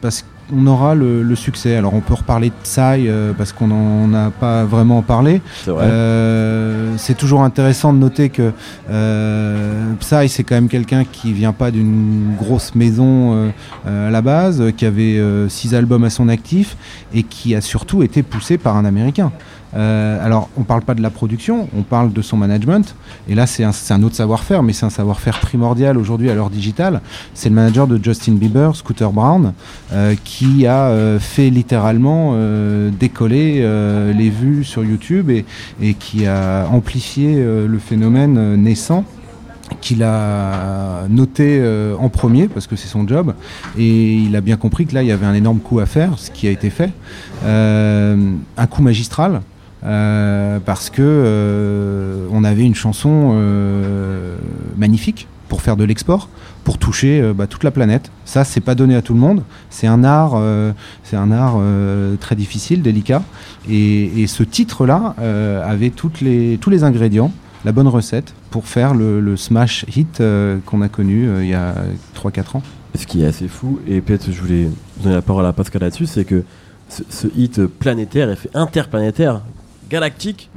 parce qu'on aura le, le succès. Alors on peut reparler de Psy euh, parce qu'on n'en a pas vraiment parlé. C'est vrai. Euh, c'est toujours intéressant de noter que euh, Psy, c'est quand même quelqu'un qui vient pas d'une grosse maison euh, à la base, qui avait euh, six albums à son actif et qui a surtout été poussé par un Américain. Euh, alors, on parle pas de la production, on parle de son management. Et là, c'est un, autre savoir-faire, mais c'est un savoir-faire primordial aujourd'hui à l'heure digitale. C'est le manager de Justin Bieber, Scooter Brown, euh, qui a euh, fait littéralement décoller les vues sur YouTube et, qui a amplifié le phénomène naissant qu'il a noté en premier parce que c'est son job et il a bien compris que là il y avait un énorme coup à faire ce qui a été fait un coup magistral parce que euh, on avait une chanson euh, magnifique pour faire de l'export pour toucher euh, bah, toute la planète. Ça c'est pas donné à tout le monde. C'est un art euh, c'est un art euh, très difficile délicat. Et, ce titre là avait toutes les tous les ingrédients la bonne recette pour faire le, smash hit euh, qu'on a connu euh, il y a 3-4 ans. Ce qui est assez fou, et peut-être je voulais donner la parole à Pascal là-dessus, c'est que ce, ce hit planétaire, effet interplanétaire, galactique,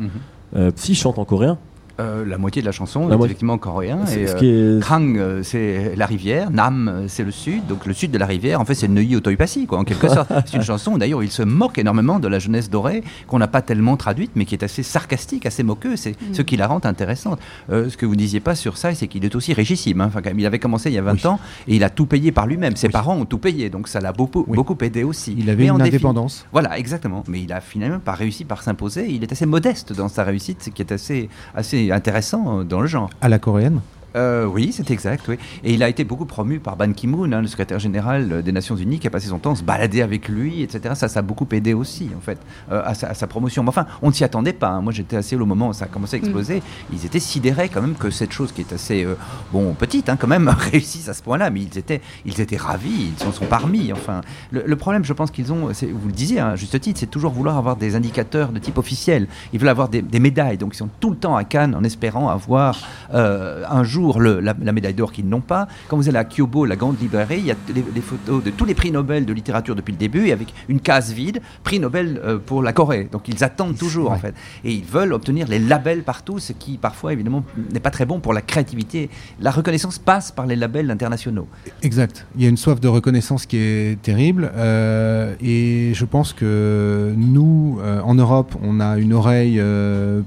euh, Psy chante en coréen. Euh, la moitié de la chanson La est effectivement coréen. C'est- Et, ce euh, qui est- Krang, euh, c'est la rivière, Nam, euh, c'est le sud, donc le sud de la rivière, en fait, c'est Neuilly Otoypassi, quoi, en quelque sorte. C'est une chanson, d'ailleurs, où il se moque énormément de la jeunesse dorée, qu'on n'a pas tellement traduite, mais qui est assez sarcastique, assez moqueux, c'est ce qui la rend intéressante. Euh, ce que vous ne disiez pas sur ça, c'est qu'il est aussi richissime. hein. Enfin, quand même, il avait commencé il y a 20 Oui. ans, et il a tout payé par lui-même. Ses Oui. parents ont tout payé, donc ça l'a beaucoup, Oui. beaucoup aidé aussi. Il avait Mais en une défi- indépendance. voilà, exactement. Mais il a finalement pas réussi par s'imposer. Il est assez modeste dans sa réussite, ce qui est assez, assez intéressant euh, dans le genre. À la coréenne? Euh, oui, c'est exact. Oui. Et il a été beaucoup promu par Ban Ki-moon, hein, le secrétaire général euh, des Nations Unies, qui a passé son temps à se balader avec lui, etc. Ça, ça a beaucoup aidé aussi, en fait, euh, à, sa, à sa promotion. Mais enfin, on ne s'y attendait pas. hein. Moi, j'étais assez au moment où ça a commencé à exploser. Ils étaient sidérés quand même que cette chose qui est assez, euh, bon, petite, hein, quand même, réussisse à ce point-là. Mais ils étaient, ils étaient ravis. Ils s'en sont parmi. Enfin, le, le problème, je pense qu'ils ont, vous le disiez, à juste titre, c'est toujours vouloir avoir des indicateurs de type officiel. Ils veulent avoir des, des médailles. Donc, ils sont tout le temps à Cannes en espérant avoir un jour le- la, la médaille d'or qu'ils n'ont pas. Quand vous allez à Kyobo, la grande librairie, il y a les, les photos de tous les prix Nobel de littérature depuis le début, et avec une case vide, prix Nobel euh, pour la Corée. Donc ils attendent toujours, en fait. Et ils veulent obtenir les labels partout, ce qui, parfois, évidemment, n'est pas très bon pour la créativité. La reconnaissance passe par les labels internationaux. Exact. Il y a une soif de reconnaissance qui est terrible. euh, et je pense que nous, euh, en Europe, on a une oreille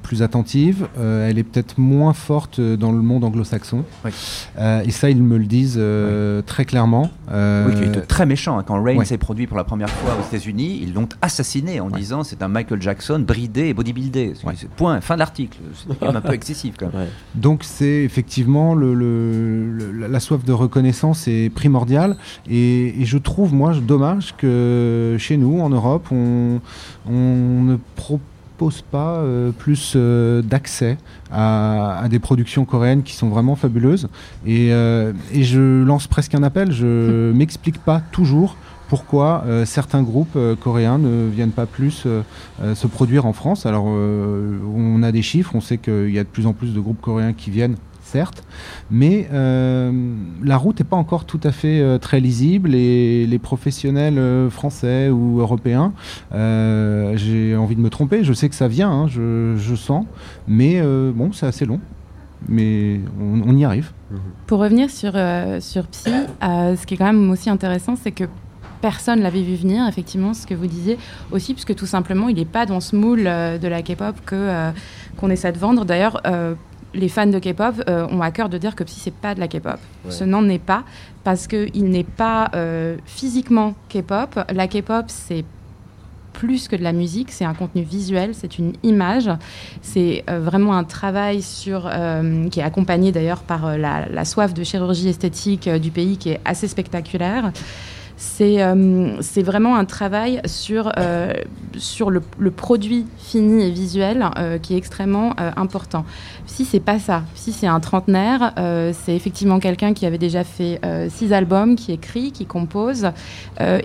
plus attentive. Elle est peut-être moins forte dans le monde anglo-saxon. Oui. Euh, et ça, ils me le disent euh, très clairement. Euh, Oui, qui est très méchant. hein. Quand Rain s'est produit pour la première fois aux États-Unis, ils l'ont assassiné en disant c'est un Michael Jackson bridé et bodybuildé. Point, fin de l'article. C'est quand même un peu excessif quand même. Donc c'est effectivement le, le- le- la- la soif de reconnaissance est primordiale et, et je trouve moi dommage que chez nous en Europe on, on ne propose pas euh, plus euh, d'accès à, à des productions coréennes qui sont vraiment fabuleuses. Et, euh, et je lance presque un appel, je m'explique pas toujours pourquoi euh, certains groupes euh, coréens ne viennent pas plus euh, se produire en France. Alors, on a des chiffres, on sait qu'il y a de plus en plus de groupes coréens qui viennent, certes, mais euh, la route n'est pas encore tout à fait euh, très lisible et les professionnels euh, français ou européens, j'ai envie de me tromper, je sais que ça vient, hein, je, sens, mais bon, c'est assez long. Mais on, y arrive. Pour revenir sur, sur Psy, ce qui est quand même aussi intéressant, c'est que personne l'avait vu venir, effectivement, ce que vous disiez aussi, puisque tout simplement, il n'est pas dans ce moule de la K-pop que, qu'on essaie de vendre. D'ailleurs, les fans de K-pop euh, ont à cœur de dire que Psy c'est pas de la K-pop. Ouais. Ce n'en est pas parce que il n'est pas euh, physiquement K-pop. La K-pop c'est plus que de la musique, c'est un contenu visuel, c'est une image, c'est euh, vraiment un travail sur euh, qui est accompagné d'ailleurs par euh, la, la soif de chirurgie esthétique du pays qui est assez spectaculaire. C'est euh, vraiment un travail sur, euh, sur le, produit fini et visuel euh, qui est extrêmement euh, important. Si c'est pas ça, si c'est un trentenaire, c'est effectivement quelqu'un qui avait déjà fait six albums, qui écrit, qui compose,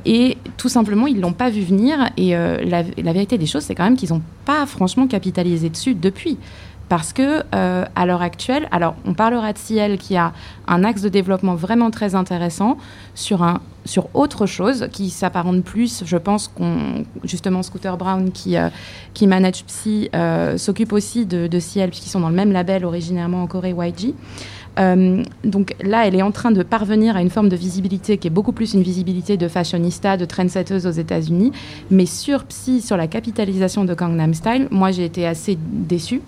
et tout simplement ils l'ont pas vu venir. Et la, la vérité des choses, c'est quand même qu'ils n'ont pas franchement capitalisé dessus depuis. Parce que euh, à l'heure actuelle, alors on parlera de Ciel qui a un axe de développement vraiment très intéressant sur un sur autre chose qui s'apparente plus, je pense qu'on justement Scooter Brown qui euh, qui manage Psy euh, s'occupe aussi de, de Ciel puisqu'ils sont dans le même label originairement en Corée YG. Donc là, elle est en train de parvenir à une forme de visibilité qui est beaucoup plus une visibilité de fashionista, de trendsetteuse aux États-Unis. Mais sur Psy, sur la capitalisation de Gangnam Style, moi j'ai été assez déçue.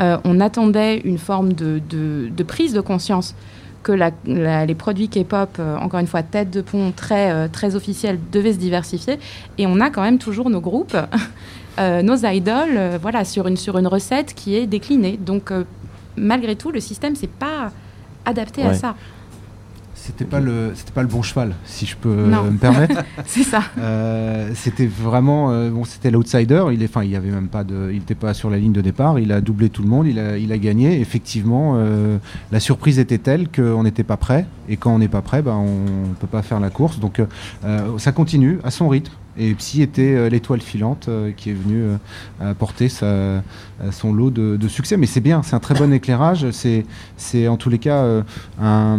Euh, on attendait une forme de, de- de prise de conscience que la- la- les produits K-pop, euh, encore une fois, tête de pont très, euh, très officielle, devaient se diversifier. Et on a quand même toujours nos groupes, nos idoles, voilà, sur une, sur une recette qui est déclinée. Donc, malgré tout, le système s'est pas adapté à ça. C'était pas le, c'était pas le bon cheval, si je peux Non. me permettre. C'est ça. Euh, c'était vraiment, euh, bon, c'était l'outsider. Il est, enfin, il y avait même pas de, il n'était pas sur la ligne de départ. Il a doublé tout le monde. Il a, il a gagné. Effectivement, euh, la surprise était telle qu'on n'était pas prêt. Et quand on n'est pas prêt, ben, on peut pas faire la course. Donc, ça continue à son rythme. Et Psy était euh, l'étoile filante euh, qui est venue euh, apporter son lot de, succès. Mais c'est bien, c'est un très bon éclairage. C'est, en tous les cas un,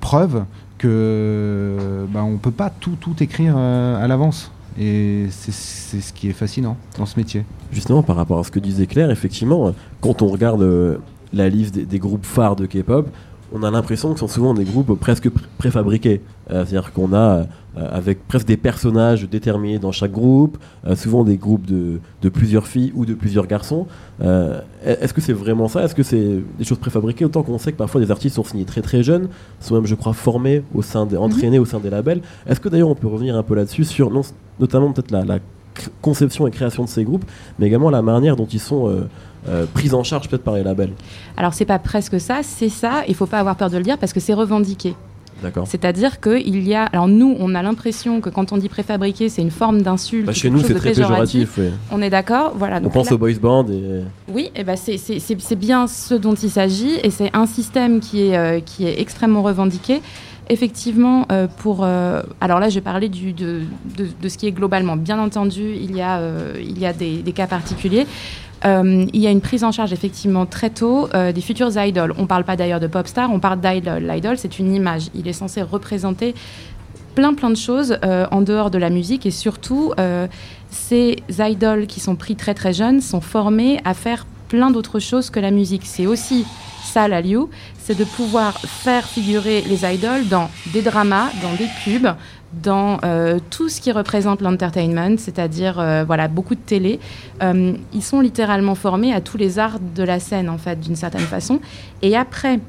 preuve que bah, on peut pas tout tout écrire à l'avance. Et c'est ce qui est fascinant dans ce métier. Justement, par rapport à ce que disait Claire, effectivement, quand on regarde la liste des groupes phares de K-pop, on a l'impression que sont souvent des groupes presque pr- préfabriqués. Euh, C'est-à-dire qu'on a, euh, avec presque des personnages déterminés dans chaque groupe, euh, souvent des groupes de, plusieurs filles ou de plusieurs garçons. Est-ce que c'est vraiment ça? Est-ce que c'est des choses préfabriquées? Autant qu'on sait que parfois des artistes sont signés très très jeunes, sont même, je crois, formés au sein des, entraînés au sein des labels. Est-ce que d'ailleurs on peut revenir un peu là-dessus sur notamment peut-être la, la conception et création de ces groupes, mais également la manière dont ils sont euh, euh, pris en charge peut-être par les labels. Alors, c'est pas presque ça, c'est ça. Il faut pas avoir peur de le dire parce que c'est revendiqué. D'accord. C'est-à-dire qu'il y a. Alors, nous, on a l'impression que quand on dit préfabriqué, c'est une forme d'insulte. Bah, chez nous, c'est très péjoratif. On est d'accord Voilà. On pense là- aux boys band et Oui, et ben c'est- bien ce dont il s'agit et c'est un système qui est, euh, qui est extrêmement revendiqué. Effectivement, euh, pour. euh, alors là, je vais parler du, de, de, de ce qui est globalement. Bien entendu, il y a, il y a des, des cas particuliers. Euh, il y a une prise en charge effectivement très tôt euh, des futurs idoles. On ne parle pas d'ailleurs de pop star, on parle d'idol. L'idol, c'est une image. Il est censé représenter plein plein de choses euh, en dehors de la musique et surtout ces idoles qui sont pris très très jeunes sont formés à faire plein d'autres choses que la musique. C'est aussi ça la Liu, c'est de pouvoir faire figurer les idoles dans des dramas, dans des pubs, dans euh, tout ce qui représente l'entertainment, c'est-à-dire euh, voilà beaucoup de télé. Euh, ils sont littéralement formés à tous les arts de la scène en fait d'une certaine façon. Et après,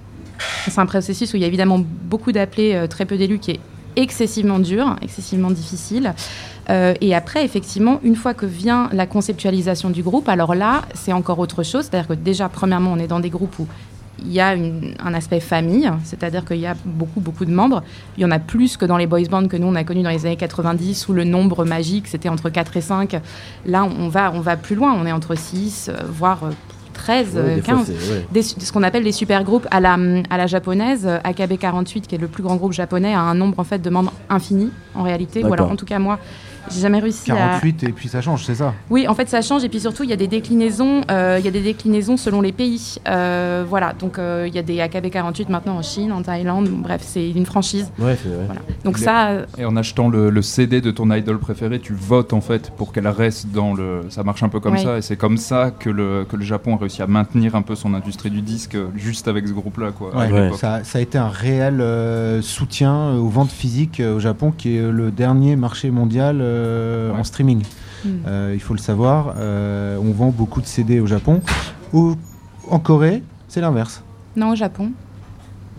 c'est un processus où il y a évidemment beaucoup d'appelés, très peu d'élus, qui est excessivement dur, excessivement difficile. Et après, effectivement, une fois que vient la conceptualisation du groupe, alors là, c'est encore autre chose. C'est-à-dire que déjà, premièrement, on est dans des groupes où il y a une- un aspect famille, c'est-à-dire qu'il y a beaucoup, beaucoup de membres. Il y en a plus que dans les boys bands que nous, on a connus dans les années 90, où le nombre magique, c'était entre 4 et 5. Là, on va, on va plus loin. On est entre 6, euh, voire euh, 13, ouais, euh, des fois, 15 c'est- ouais. des, ce qu'on appelle les super groupes à la, à la japonaise. euh, AKB 48, qui est le plus grand groupe japonais, a un nombre en fait de membres infini en réalité. Ou alors en tout cas moi, j'ai jamais réussi à. 48 et puis ça change, c'est ça? Oui, en fait ça change et puis surtout il y a des déclinaisons, euh, il y a des déclinaisons selon les pays. Euh, voilà, donc euh, il y a des AKB 48 maintenant en Chine, en Thaïlande. Bon, bref, c'est une franchise. Ouais, c'est vrai. Voilà. Donc est- ça, Et en achetant le, le CD de ton idol préféré, tu votes en fait pour qu'elle reste dans le. Ça marche un peu comme ça, et c'est comme ça que le, que le Japon a réussi à maintenir un peu son industrie du disque juste avec ce groupe-là. Quoi, Ouais, l'époque. Ça, ça a été un réel euh, soutien aux ventes physiques euh, au Japon, qui est le dernier marché mondial euh, Ouais. en streaming. hmm. Euh, il faut le savoir. euh, on vend beaucoup de CD au Japon. Au- en Corée, c'est l'inverse. Non, au Japon.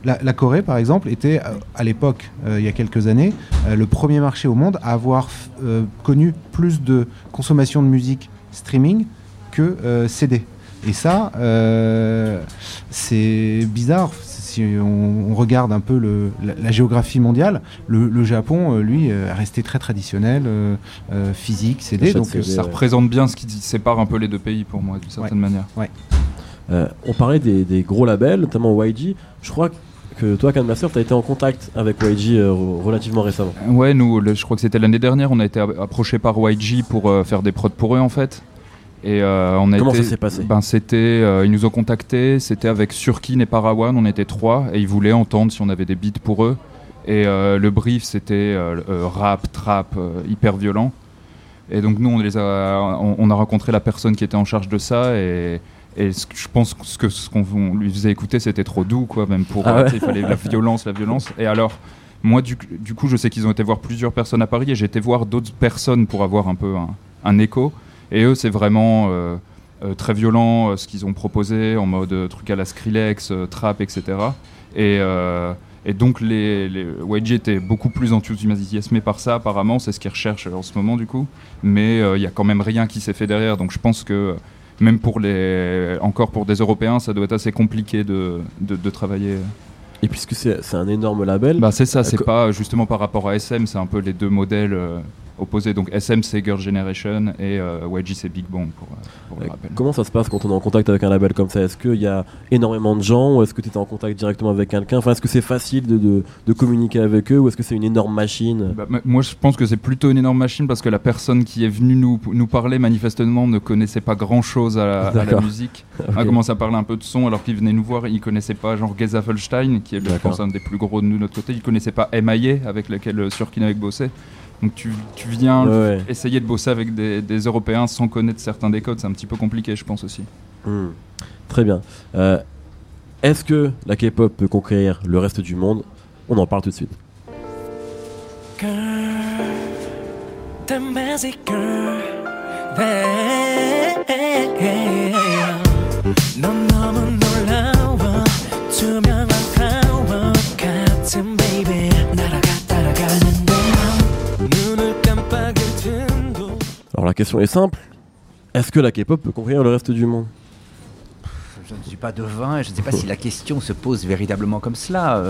La, la Corée, par exemple, était à l'époque, il y a quelques années, le premier marché au monde à avoir connu plus de consommation de musique streaming que CD. Et ça, c'est bizarre. Si on, on regarde un peu le- la, la géographie mondiale, le, le Japon, euh, lui, euh, est resté très traditionnel, euh, physique, CD. Donc, CD. euh, Ça ouais. représente bien ce qui sépare un peu les deux pays pour moi, d'une certaine manière. Euh, on parlait des, des gros labels, notamment YG. Je crois que toi, Can Master, tu as été en contact avec YG euh, re- relativement récemment. Ouais, nous, le- je crois que c'était l'année dernière, on a été approché par YG pour euh, faire des prods pour eux en fait. Et euh, on a Comment été, ça s'est passé? Ben, c'était, euh, Ils nous ont contactés, c'était avec Surkin et Parawan, on était trois, et ils voulaient entendre si on avait des beats pour eux. Et euh, le brief, c'était rap, trap, hyper violent. Et donc nous, on, les a, on, on a rencontré la personne qui était en charge de ça, et, et ce que- je pense que ce que- ce qu'on on lui faisait écouter, c'était trop doux, quoi, même pour... Ah ouais. il fallait la violence, la violence. Et alors... Moi, du, du coup, je sais qu'ils ont été voir plusieurs personnes à Paris et j'ai été voir d'autres personnes pour avoir un peu un, un écho. Et eux, c'est vraiment euh, euh, très violent euh, ce qu'ils ont proposé en mode euh, truc à la Skrillex, euh, trap, etc. Et, euh, et donc, les, les YG étaient beaucoup plus enthousiasmés par ça, apparemment. C'est ce qu'ils recherchent en ce moment, du coup. Mais euh, il y a quand même rien qui s'est fait derrière. Donc, je pense que même pour les, encore pour des Européens, ça doit être assez compliqué de, de, de travailler. Et puisque c'est un énorme label, Bah c'est ça, c'est pas justement par rapport à SM, c'est un peu les deux modèles euh, opposés. Donc SM c'est Girl Generation et euh, YG c'est Big Bang pour, euh, pour le euh, rappel. comment ça se passe quand on est en contact avec un label comme ça? Est-ce qu'il y a énormément de gens ou est-ce que tu es en contact directement avec quelqu'un? Enfin, est-ce que c'est facile de, de- de communiquer avec eux ou est-ce que c'est une énorme machine? Bah, moi je pense que c'est plutôt une énorme machine parce que la personne qui est venue nous, nous parler manifestement ne connaissait pas grand chose à, la- à la D'accord. musique. Ok. On a commencé à parler un peu de son alors qu'il venait nous voir, il connaissait pas genre Geza Felstein qui est je pense un des plus gros de nous de notre côté, il connaissait pas MIA avec lequel euh, Surkin avait bossé. Donc tu, tu viens Ouais, ouais. essayer de bosser avec des, des Européens sans connaître certains des codes, c'est un petit peu compliqué, je pense aussi. Hmm. Très bien. Euh, est-ce que la K-pop peut conquérir le reste du monde On en parle tout de suite. girl, the magic girl. Hey, 넌 너무 놀라워 투명한 Alors la question est simple. Est-ce que la K-pop peut conquérir le reste du monde? Je ne suis pas devin et je ne sais pas si la question se pose véritablement comme cela.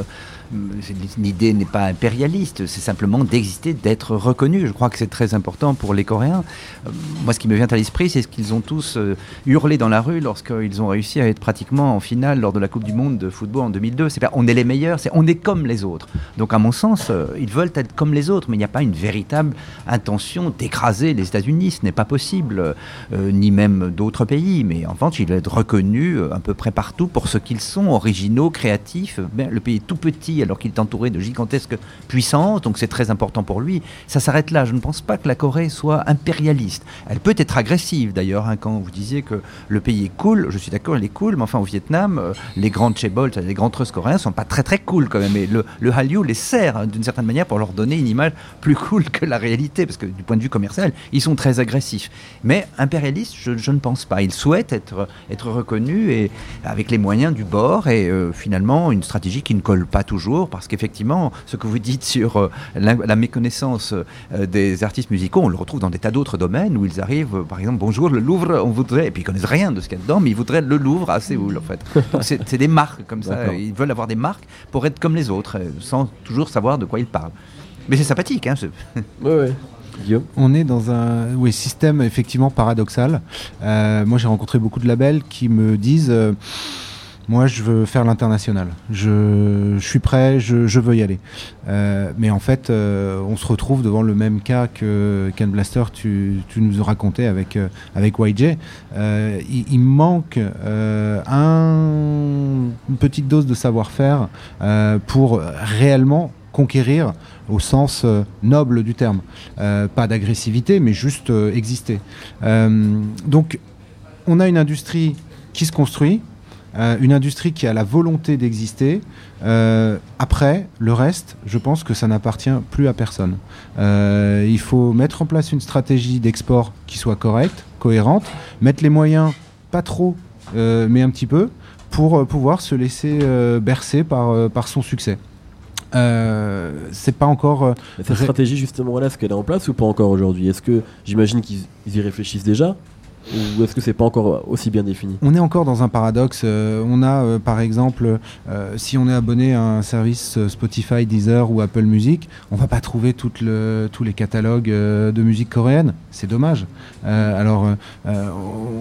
L'idée n'est pas impérialiste, c'est simplement d'exister, d'être reconnu. Je crois que c'est très important pour les Coréens. Euh, Moi, ce qui me vient à l'esprit, c'est ce qu'ils ont tous euh, hurlé dans la rue lorsqu'ils ont réussi à être pratiquement en finale lors de la Coupe du Monde de football en 2002. C'est on est les meilleurs, c'est on est comme les autres. Donc, à mon sens, euh, ils veulent être comme les autres, mais il n'y a pas une véritable intention d'écraser les États-Unis. Ce n'est pas possible, ni même d'autres pays. Mais en revanche, ils veulent être reconnus à peu près partout pour ce qu'ils sont, originaux, créatifs. Ben, le pays est tout petit alors qu'il est entouré de gigantesques puissances, donc c'est très important pour lui. Ça s'arrête là. Je ne pense pas que la Corée soit impérialiste. Elle peut être agressive d'ailleurs. hein, quand vous disiez que le pays est cool, je suis d'accord, il est cool, mais enfin au Vietnam, euh, les grandes chaebols, les grands trusses coréens, sont pas très très cool quand même. Et le, le les sert hein, d'une certaine manière pour leur donner une image plus cool que la réalité, parce que du point de vue commercial, ils sont très agressifs. Mais impérialistes, je, ne pense pas. Ils souhaitent être, être reconnus et avec les moyens du bord et euh, finalement une stratégie qui ne colle pas toujours parce qu'effectivement, ce que vous dites sur euh, la, la méconnaissance euh, des artistes musicaux, on le retrouve dans des tas d'autres domaines où ils arrivent, euh, par exemple, bonjour, le Louvre, on voudrait, et puis ils connaissent rien de ce qu'il y a dedans, mais ils voudraient le Louvre à Séoul en fait. Donc c'est des marques comme ça, ils veulent avoir des marques pour être comme les autres, euh, sans toujours savoir de quoi ils parlent. Mais c'est sympathique, hein, ouais. Guillaume On est dans un oui, système effectivement paradoxal. Euh, moi, j'ai rencontré beaucoup de labels qui me disent euh, Moi, je veux faire l'international. Je, suis prêt, je, veux y aller. Euh, mais en fait, euh, on se retrouve devant le même cas que Ken Blaster, tu, nous racontais avec, euh, avec YJ. Il, manque un- une petite dose de savoir-faire pour réellement conquérir au sens noble du terme. Pas d'agressivité, mais juste exister. Donc, on a une industrie qui se construit, euh, une industrie qui a la volonté d'exister. Euh, après, le reste, je pense que ça n'appartient plus à personne. Euh, il faut mettre en place une stratégie d'export qui soit correcte, cohérente, mettre les moyens, pas trop, mais un petit peu, pour pouvoir se laisser bercer par, par son succès. Euh, c'est pas encore. euh, Et Cette Ré- stratégie justement là, est-ce qu'elle est en place ou pas encore aujourd'hui? Est-ce que j'imagine qu'ils ils y réfléchissent déjà? Ou est-ce que c'est pas encore aussi bien défini? On est encore dans un paradoxe. Euh, on a, euh, par exemple, euh, si on est abonné à un service euh, Spotify, Deezer ou Apple Music, on va pas trouver le- tous les catalogues euh, de musique coréenne. C'est dommage. Euh, alors,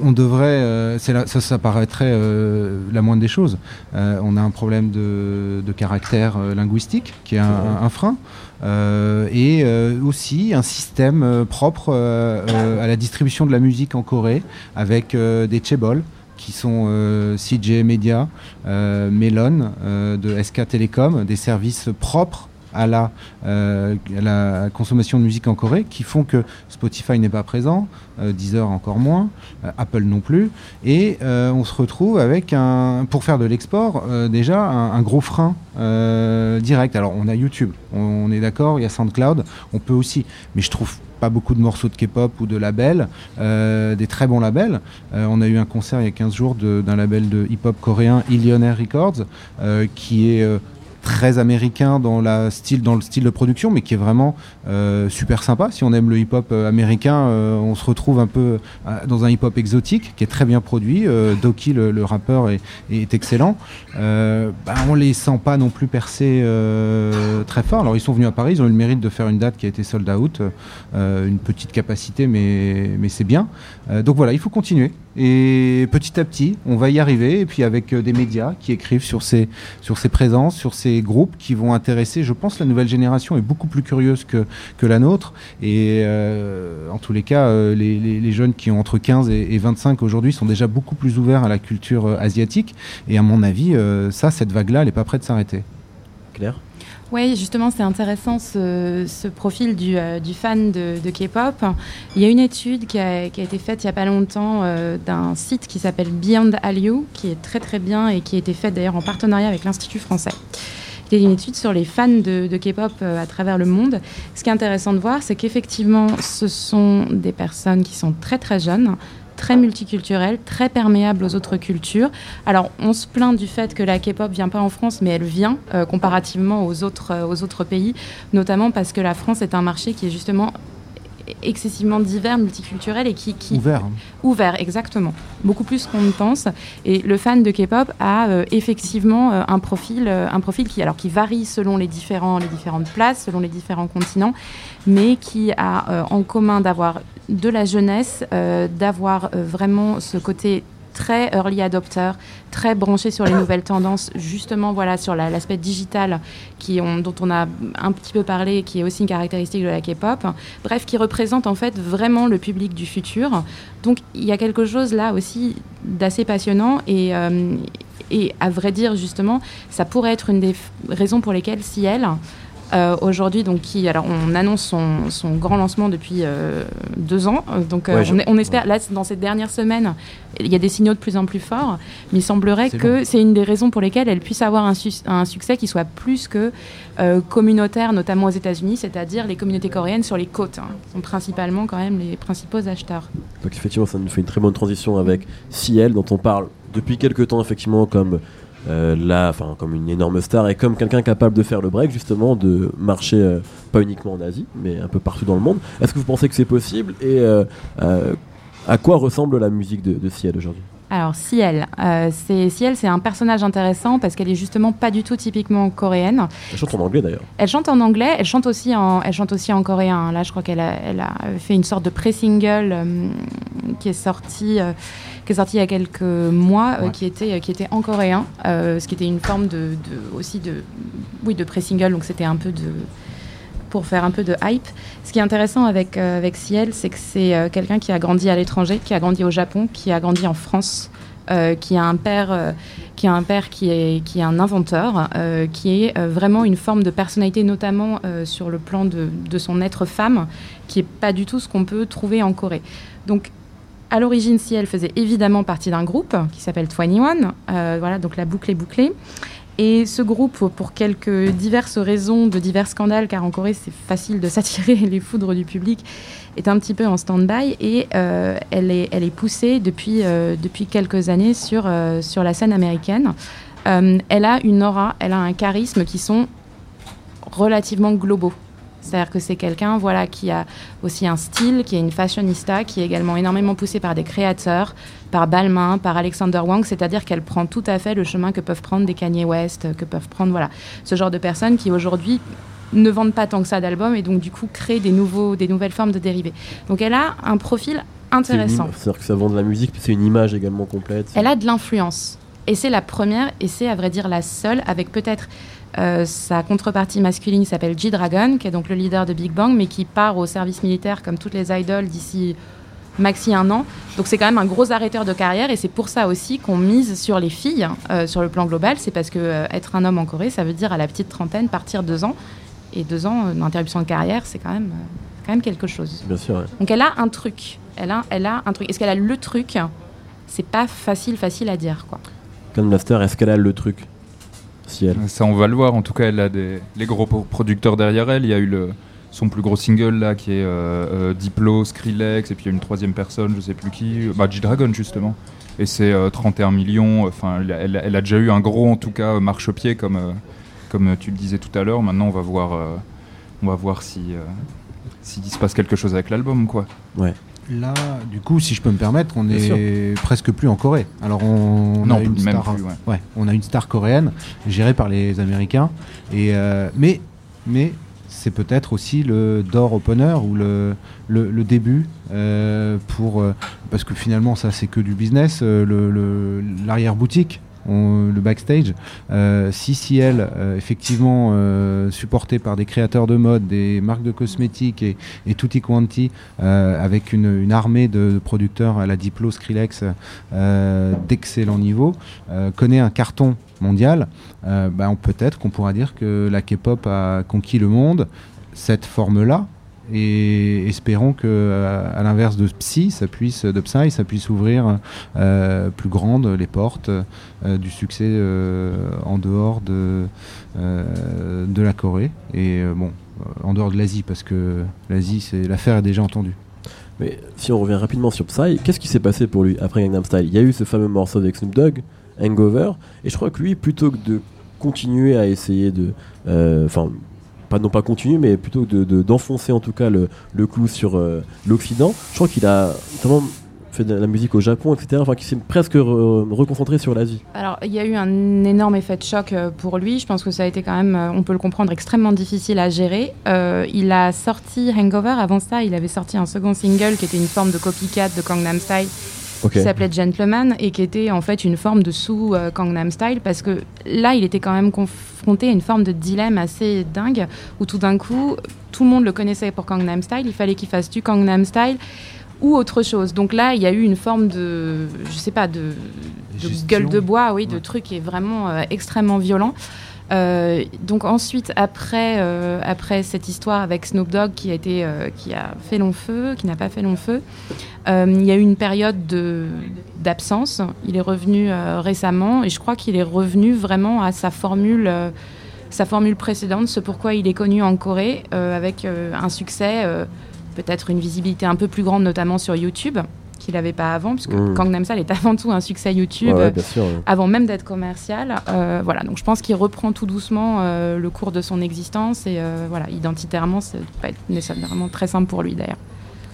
on devrait, euh, la- ça, ça paraîtrait euh, la moindre des choses. Euh, on a un problème de, de caractère linguistique qui est un- un frein. Euh, et euh, aussi un système euh, propre à la distribution de la musique en Corée avec des chaebols qui sont CJ Media, Melon de SK Telecom, des services propres à la, euh, à la consommation de musique en Corée qui font que Spotify n'est pas présent, euh, Deezer encore moins, euh, Apple non plus, et on se retrouve avec un, pour faire de l'export déjà un, gros frein direct. Alors on a YouTube, on, est d'accord, il y a SoundCloud, on peut aussi, mais je trouve pas beaucoup de morceaux de K-pop ou de labels, des très bons labels. On a eu un concert il y a 15 jours d'un label de hip-hop coréen, Illionaire Records, qui est très américain dans, la style, dans le style de production, mais qui est vraiment euh, super sympa. Si on aime le hip-hop euh, américain, euh, on se retrouve un peu dans un hip-hop exotique qui est très bien produit. Doki, le, rappeur, est, excellent. Bah, on les sent pas non plus percer très fort. Alors ils sont venus à Paris, ils ont eu le mérite de faire une date qui a été sold out, une petite capacité, mais, mais c'est bien. Donc voilà, il faut continuer. Et petit à petit, on va y arriver. Et puis avec des médias qui écrivent sur ces, sur ces présences, sur ces groupes qui vont intéresser, je pense, la nouvelle génération est beaucoup plus curieuse que, que la nôtre. Et euh, en tous les cas, euh, les, les- les jeunes qui ont entre 15 et, et 25 aujourd'hui sont déjà beaucoup plus ouverts à la culture euh, asiatique. Et à mon avis, euh, ça, cette vague-là, elle n'est pas prête de s'arrêter. Claire? Oui, justement, c'est intéressant ce, ce profil du, euh, du fan de, de K-pop. Il y a une étude qui a, qui a été faite il n'y a pas longtemps euh, d'un site qui s'appelle Beyond Hallyu, qui est très très bien et qui a été faite d'ailleurs en partenariat avec l'Institut français. Il y a une étude sur les fans de, K-pop euh, à travers le monde. Ce qui est intéressant de voir, c'est qu'effectivement, ce sont des personnes qui sont très très jeunes, très multiculturelles, très perméables aux autres cultures. Alors, on se plaint du fait que la K-pop vient pas en France, mais elle vient euh, comparativement aux autres, euh, aux autres pays, notamment parce que la France est un marché qui est justement excessivement divers, multiculturel et qui, qui Ouvert. hein. ouvert, exactement, beaucoup plus qu'on ne pense. Et le fan de K-pop a euh, effectivement euh, un profil, euh, un profil qui, alors qui varie selon les différents, les différentes places, selon les différents continents, mais qui a en commun d'avoir de la jeunesse, d'avoir vraiment ce côté très early adopter, très branché sur les nouvelles tendances, justement voilà sur la- l'aspect digital qui ont- dont on a un petit peu parlé, qui est aussi une caractéristique de la K-pop. Bref, qui représente en fait vraiment le public du futur. Donc il y a quelque chose là aussi d'assez passionnant et, euh, et à vrai dire justement, ça pourrait être une des raisons pour lesquelles Ciel euh, aujourd'hui, donc qui, alors on annonce son, son grand lancement depuis euh, deux ans, donc euh, Ouais, on, espère là dans ces dernières semaines, il y a des signaux de plus en plus forts, mais il semblerait que c'est une des raisons pour lesquelles elle puisse avoir un, su- un succès qui soit plus que communautaire, notamment aux États-Unis, c'est-à-dire les communautés coréennes sur les côtes, hein, sont principalement quand même les principaux acheteurs. Donc effectivement, ça nous fait une très bonne transition avec Ciel, dont on parle depuis quelques temps effectivement comme euh, là, enfin comme une énorme star et comme quelqu'un capable de faire le break justement, de marcher euh, pas uniquement en Asie, mais un peu partout dans le monde. Est-ce que vous pensez que c'est possible et euh, à quoi ressemble la musique de, de Ciel aujourd'hui? Alors Ciel, euh, c'est Ciel, c'est un personnage intéressant parce qu'elle est justement pas du tout typiquement coréenne. Elle chante en anglais d'ailleurs. Elle chante en anglais, elle chante aussi en, elle chante aussi en coréen. Là, je crois qu'elle a, elle a fait une sorte de pré-single euh, qui est sorti, euh, qui est sorti il y a quelques mois, euh, Ouais. qui était, qui était en coréen, euh, ce qui était une forme de, de- aussi de, oui, de pré-single. Donc c'était un peu de pour faire un peu de hype. Ce qui est intéressant avec, euh, avec Ciel, c'est que c'est euh, quelqu'un qui a grandi à l'étranger, qui a grandi au Japon, qui a grandi en France, euh, qui a un père, euh, qui, a un père qui, est, qui est un inventeur, euh, qui est euh, vraiment une forme de personnalité, notamment euh, sur le plan de, de son être femme, qui n'est pas du tout ce qu'on peut trouver en Corée. Donc, à l'origine, Ciel faisait évidemment partie d'un groupe qui s'appelle 21. Euh, voilà, donc la boucle est bouclée. Et ce groupe, pour quelques diverses raisons, de divers scandales, car en Corée c'est facile de s'attirer les foudres du public, est un petit peu en stand-by et euh, elle, est, elle est poussée depuis, euh, depuis quelques années sur, sur la scène américaine. Elle a une aura, elle a un charisme qui sont relativement globaux. C'est-à-dire que c'est quelqu'un voilà, qui a aussi un style, qui est une fashionista, qui est également énormément poussée par des créateurs, par Balmain, par Alexander Wang, c'est-à-dire qu'elle prend tout à fait le chemin que peuvent prendre des Kanye West, que peuvent prendre voilà, ce genre de personnes qui aujourd'hui ne vendent pas tant que ça d'albums et donc du coup créent des, nouveaux, des nouvelles formes de dérivés. Donc elle a un profil intéressant. C'est-à-dire que ça vend de la musique, puis c'est une image également complète. Elle a de l'influence. Et c'est la première, et c'est à vrai dire la seule, avec peut-être euh, sa contrepartie masculine s'appelle G-Dragon, qui est donc le leader de Big Bang, mais qui part au service militaire comme toutes les idoles d'ici maxi un an. Donc c'est quand même un gros arrêteur de carrière, et c'est pour ça aussi qu'on mise sur les filles euh, sur le plan global. C'est parce que euh, être un homme en Corée, ça veut dire à la petite trentaine partir deux ans. Et deux ans euh, d'interruption de carrière, c'est quand même, quand même quelque chose. Bien sûr, ouais. Donc elle a un truc. Elle a, elle a un truc. Est-ce qu'elle a le truc? C'est pas facile, facile à dire, quoi. Master, est-ce qu'elle a le truc? Si elle. Ça, on va le voir. En tout cas, elle a des, les gros pro- producteurs derrière elle. Il y a eu le, son plus gros single là, qui est euh, euh, Diplo, Skrillex, et puis il y a une troisième personne, je sais plus qui, bah, G-Dragon justement. Et c'est euh, 31 millions. Enfin, elle, elle- a déjà eu un gros, en tout cas, marchepied comme, euh, comme tu le disais tout à l'heure. Maintenant, on va voir, euh, on va voir si, euh, s'il se passe quelque chose avec l'album, quoi. Là, du coup, si je peux me permettre, on est presque plus en Corée. Alors, on, Non, a une star, plus, ouais. ouais, on a une star coréenne gérée par les Américains. Et euh, mais, mais c'est peut-être aussi le door opener ou le, le, le début euh, pour euh, parce que finalement, ça, c'est que du business. euh, L'arrière boutique. On- le backstage, euh, si elle, euh, effectivement euh, supportée par des créateurs de mode, des marques de cosmétiques et, et tutti quanti, avec une, armée de, producteurs à la Diplo, Skrillex d'excellent niveau, connaît un carton mondial, on- peut-être qu'on pourra dire que la K-pop a conquis le monde, cette forme-là. Et espérons que, à l'inverse de Psy, ça puisse, de Psy, ça puisse ouvrir euh, plus grandes les portes euh, du succès euh, en dehors de, de la Corée et bon, en dehors de l'Asie parce que l'Asie, c'est l'affaire est déjà entendue. Mais si on revient rapidement sur Psy, qu'est-ce qui s'est passé pour lui après Gangnam Style? Il y a eu ce fameux morceau avec Snoop Dogg, Hangover, et je crois que lui, plutôt que de continuer à essayer de. Enfin. Non pas continuer, mais plutôt de- de- d'enfoncer en tout cas le, le clou sur euh, l'Occident. Je crois qu'il a notamment fait de la musique au Japon, etc. Enfin, qu'il s'est presque re- reconcentré sur l'Asie. Alors, il y a eu un énorme effet de choc euh, pour lui. Je pense que ça a été quand même, euh, on peut le comprendre, extrêmement difficile à gérer. Il a sorti Hangover. Avant ça, il avait sorti un second single qui était une forme de copycat de Gangnam Style Qui s'appelait Gentleman et qui était en fait une forme de sous euh, Gangnam Style parce que là, il était quand même confronté à une forme de dilemme assez dingue où tout d'un coup, tout le monde le connaissait pour Gangnam Style. Il fallait qu'il fasse du Gangnam Style ou autre chose. Donc là, il y a eu une forme de, je sais pas, de, gueule de bois, oui, de trucs qui est vraiment euh, extrêmement violent. Euh, donc ensuite, après, euh, après cette histoire avec Snoop Dogg qui a, été, euh, qui a fait long feu, qui n'a pas fait long feu, il y a eu une période de- d'absence. Il est revenu récemment et je crois qu'il est revenu vraiment à sa formule, sa formule précédente, ce pourquoi il est connu en Corée, avec un succès, peut-être une visibilité un peu plus grande, notamment sur YouTube, qu'il n'avait pas avant, puisque Mm. Gangnam Style est avant tout un succès YouTube. Ouais, ouais, bien sûr. ouais. avant même d'être commercial. Euh, voilà, donc je pense qu'il reprend tout doucement euh, le cours de son existence et euh, voilà, identitairement, c'est pas être nécessairement très simple pour lui d'ailleurs.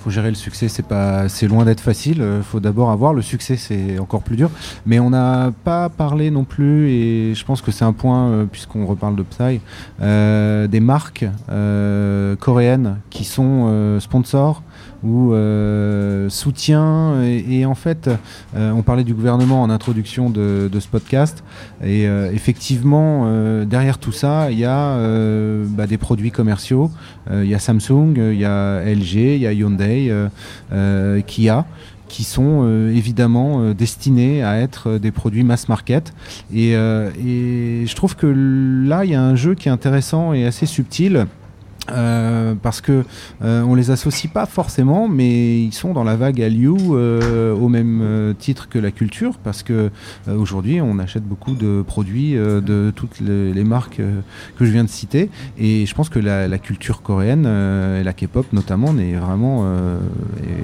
faut gérer le succès, c'est pas, c'est loin d'être facile. Il faut d'abord avoir le succès, c'est encore plus dur. Mais on n'a pas parlé non plus, et je pense que c'est un point, euh, puisqu'on reparle de Psy, euh, des marques euh, coréennes qui sont euh, sponsors ou euh, soutiens. Et, en fait, euh, on parlait du gouvernement en introduction de, ce podcast. Et euh, effectivement, derrière tout ça, il y a bah, des produits commerciaux. Il y a Samsung, il y a LG, il y a Hyundai, Kia qui sont évidemment destinés à être des produits mass market. Et, et je trouve que là, il y a un jeu qui est intéressant et assez subtil Euh, parce que euh, on les associe pas forcément, mais ils sont dans la vague Hallyu euh, au même euh, titre que la culture, parce que euh, aujourd'hui on achète beaucoup de produits de toutes les, les marques que je viens de citer, et je pense que la, la culture coréenne et la K-pop notamment n'est vraiment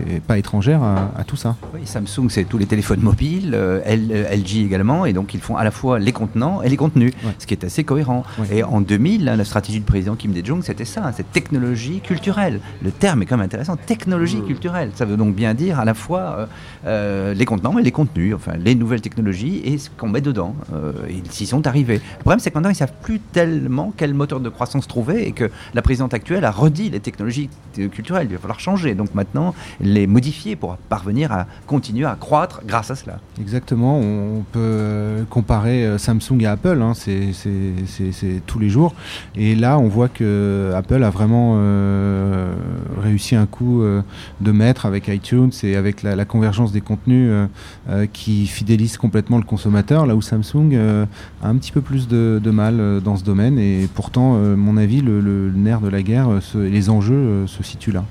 est- pas étrangère à, à tout ça. Oui, Samsung, c'est tous les téléphones mobiles, LG également, et donc ils font à la fois les contenants et les contenus, Ouais. ce qui est assez cohérent. Ouais. Et en 2000, hein, la stratégie du président Kim Dae-jung, c'était ça, cette technologie culturelle. Le terme est quand même intéressant, technologie culturelle. Ça veut donc bien dire à la fois euh, euh, les contenants et les contenus, enfin les nouvelles technologies et ce qu'on met dedans. Euh, ils s'y sont arrivés. Le problème, c'est que maintenant, ils savent plus tellement quel moteur de croissance trouver et que la présidente actuelle a redit les technologies culturelles. Il va falloir changer. Donc maintenant, les modifier pour parvenir à continuer à croître grâce à cela. Exactement, on peut comparer Samsung à Apple, hein, c'est c'est- c'est- c'est tous les jours. Et là, on voit que Apple a vraiment euh, réussi un coup euh, de maître avec iTunes et avec la, convergence des contenus euh, qui fidélise complètement le consommateur, là où Samsung a un petit peu plus de, mal dans ce domaine. Et pourtant, mon avis, le, nerf de la guerre, se- les enjeux se situent là.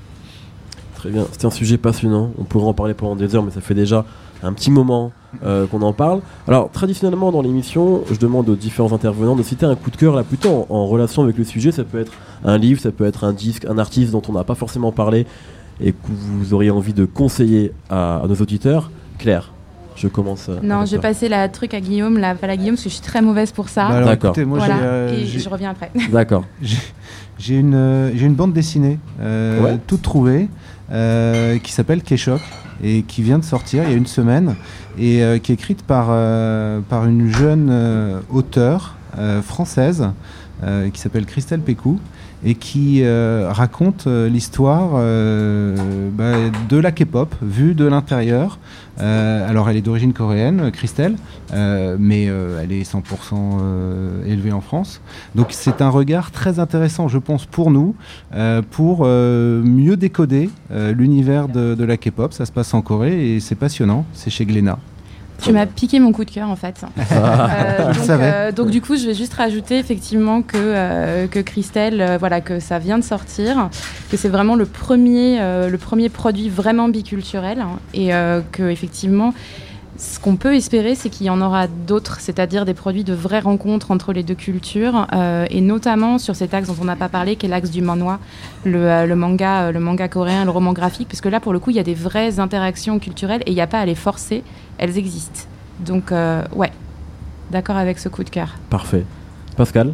Très bien, c'était un sujet passionnant. On pourrait en parler pendant des heures, mais ça fait déjà un petit moment euh, qu'on en parle. Alors, traditionnellement dans l'émission, je demande aux différents intervenants de citer un coup de cœur là plutôt en, en relation avec le sujet. Ça peut être un livre, ça peut être un disque, un artiste dont on n'a pas forcément parlé et que vous auriez envie de conseiller à, à nos auditeurs. Claire, je commence. euh, Non, je vais passer la truc à Guillaume, la balle à Guillaume, parce que je suis très mauvaise pour ça. Bah D'accord. écoutez, moi, voilà, euh, et je reviens après. D'accord. J'ai- une, euh, bande dessinée euh, Ouais. toute trouvée euh, qui s'appelle Keshok et qui vient de sortir il y a une semaine et euh, qui est écrite par, euh, par une jeune auteure française qui s'appelle Christelle Pécou et qui euh, raconte euh, l'histoire euh, bah, de la K-pop vue de l'intérieur. Alors elle est d'origine coréenne, Christelle, mais elle est 100% euh, élevée en France. Donc c'est un regard très intéressant, je pense, pour nous, pour mieux décoder l'univers de, de la K-pop. Ça se passe en Corée et c'est passionnant. C'est chez Glénat. Tu m'as piqué mon coup de cœur en fait. Euh, donc, savais. euh, donc du coup, je vais juste rajouter effectivement que, euh, que Christelle, euh, voilà, que ça vient de sortir, que c'est vraiment le premier, euh, le premier produit vraiment biculturel hein, et euh, que effectivement. Ce qu'on peut espérer, c'est qu'il y en aura d'autres, c'est-à-dire des produits de vraies rencontres entre les deux cultures, euh, et notamment sur cet axe dont on n'a pas parlé, qui est l'axe du manhwa, le, euh, le manga, euh, le manga coréen, le roman graphique, parce que là, pour le coup, il y a des vraies interactions culturelles et il n'y a pas à les forcer, elles existent. Donc, euh, ouais, d'accord avec ce coup de cœur. Parfait. Pascal?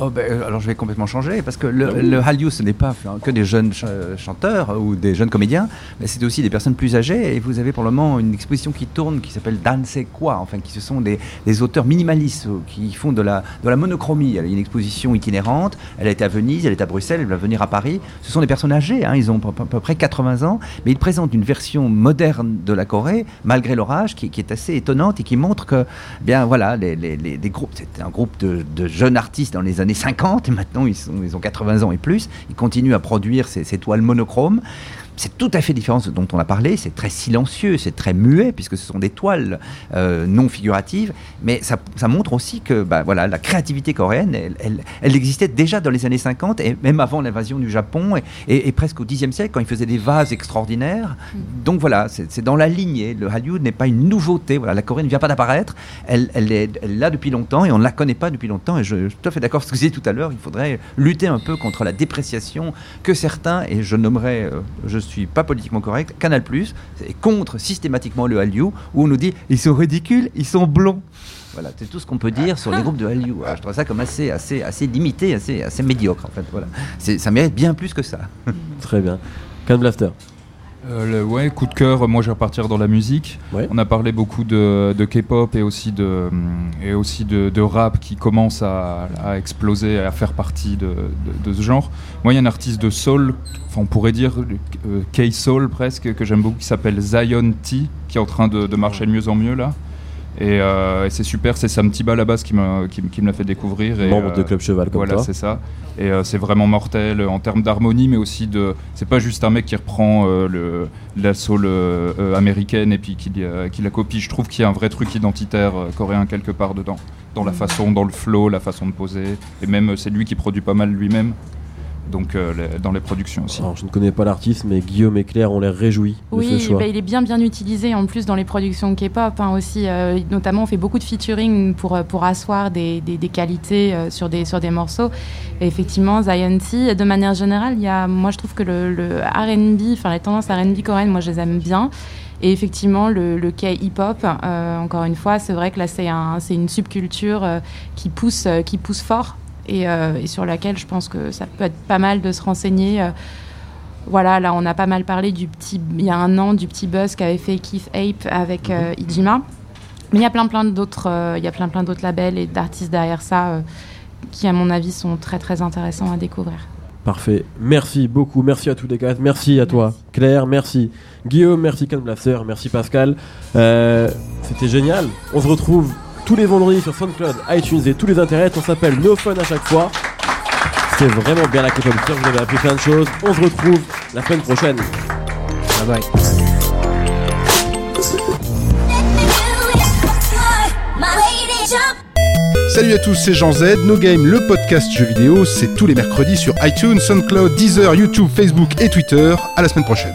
Oh, ben, euh, alors je vais complètement changer parce que le, le Hallyu ce n'est pas que des jeunes ch- euh, chanteurs ou des jeunes comédiens, mais c'est aussi des personnes plus âgées et vous avez pour le moment une exposition qui tourne qui s'appelle Danse quoi, enfin qui ce sont des, des auteurs minimalistes euh, qui font de la, de la monochromie. Elle a une exposition itinérante, elle est à Venise, elle est à Bruxelles, elle va venir à Paris. Ce sont des personnes âgées, hein, ils ont à peu- près 80 ans, mais ils présentent une version moderne de la Corée malgré leur âge qui, qui est assez étonnante et qui montre que bien voilà les, les- les- des groupes c'était un groupe de, de jeunes artistes dans les années 50 et maintenant ils, sont, ils ont 80 ans et plus ils continuent à produire ces, ces toiles monochromes c'est tout à fait différent de ce dont on a parlé, c'est très silencieux, c'est très muet, puisque ce sont des toiles euh, non figuratives, mais ça, ça montre aussi que bah, voilà, la créativité coréenne, elle, elle- elle existait déjà dans les années 50, et même avant l'invasion du Japon, et, et- et presque au Xe siècle, quand ils faisaient des vases extraordinaires. Donc voilà, c'est dans la lignée, le Hallyu n'est pas une nouveauté, voilà, la Corée ne vient pas d'apparaître, elle, elle est elle est là depuis longtemps, et on ne la connaît pas depuis longtemps, et je, je suis tout à fait d'accord avec ce que vous disiez tout à l'heure, il faudrait lutter un peu contre la dépréciation que certains, et je nommerai, euh, je suis pas politiquement correct, Canal+, est contre systématiquement le Hallyu, où on nous dit ils sont ridicules, ils sont blonds. Voilà, c'est tout ce qu'on peut dire sur les groupes de Hallyu. Alors, je trouve ça comme assez, assez, assez limité, assez, assez médiocre en fait. Voilà, ça mérite bien plus que ça. Très bien. Can Blaster Euh, le- ouais, coup de cœur, moi je vais repartir dans la musique. Ouais. On a parlé beaucoup de, de K-pop et aussi, de, hum, et aussi de, de rap qui commence à, à exploser, à faire partie de, ce genre. Moi, il y a un artiste de soul, enfin on pourrait dire euh, K-soul presque, que j'aime beaucoup, qui s'appelle Zion T, qui est en train de, de marcher de mieux en mieux là. Et, euh, et c'est super, c'est Sam Tiba à la base qui, qui, qui me l'a fait découvrir. Et, Membre de euh, Club Cheval comme voilà, toi. c'est ça. Et euh, c'est vraiment mortel en termes d'harmonie, mais aussi de. C'est pas juste un mec qui reprend euh, le, la soul américaine et puis qui, euh, qui la copie. Je trouve qu'il y a un vrai truc identitaire euh, coréen quelque part dedans. Dans la façon, dans le flow, la façon de poser. Et même, c'est lui qui produit pas mal lui-même. Donc euh, les- dans les productions aussi. Alors, je ne connais pas l'artiste, mais Guillaume et Claire ont l'air réjouis de ce Oui, choix. bah, il est bien bien utilisé en plus dans les productions K-pop hein, aussi. euh, notamment, on fait beaucoup de featuring pour, euh, pour asseoir des, des- des qualités euh, sur, des, sur des morceaux. Et effectivement, Zion T, de manière générale, il y a, moi je trouve que le, le RB, enfin les tendances RB coréennes, moi je les aime bien. Et effectivement, le, le K-hip-hop, euh, encore une fois, c'est vrai que là c'est un, c'est une subculture euh, qui, pousse, euh, qui pousse fort et, euh, et sur laquelle je pense que ça peut être pas mal de se renseigner. euh, voilà, là, on a pas mal parlé du petit, il y a un an, du petit buzz qu'avait fait Keith Ape avec euh, Ijima. Mais il y a plein, plein d'autres, il y a plein, plein d'autres labels et d'artistes derrière ça qui, à mon avis, sont très, très intéressants à découvrir. Parfait. Merci beaucoup. Merci à tous les gars. Merci à toi. Claire. Merci. Guillaume, merci Ken Blaster. Merci Pascal. Euh, C'était génial. On se retrouve tous les vendredis sur SoundCloud, iTunes et tous les internets. On s'appelle No Fun à chaque fois. C'était vraiment bien la K-pop. Vous avez appris plein de choses. On se retrouve la semaine prochaine. Bye bye. Salut à tous, c'est Jean Z. No Game, le podcast jeux vidéo, c'est tous les mercredis sur iTunes, SoundCloud, Deezer, YouTube, Facebook et Twitter. À la semaine prochaine.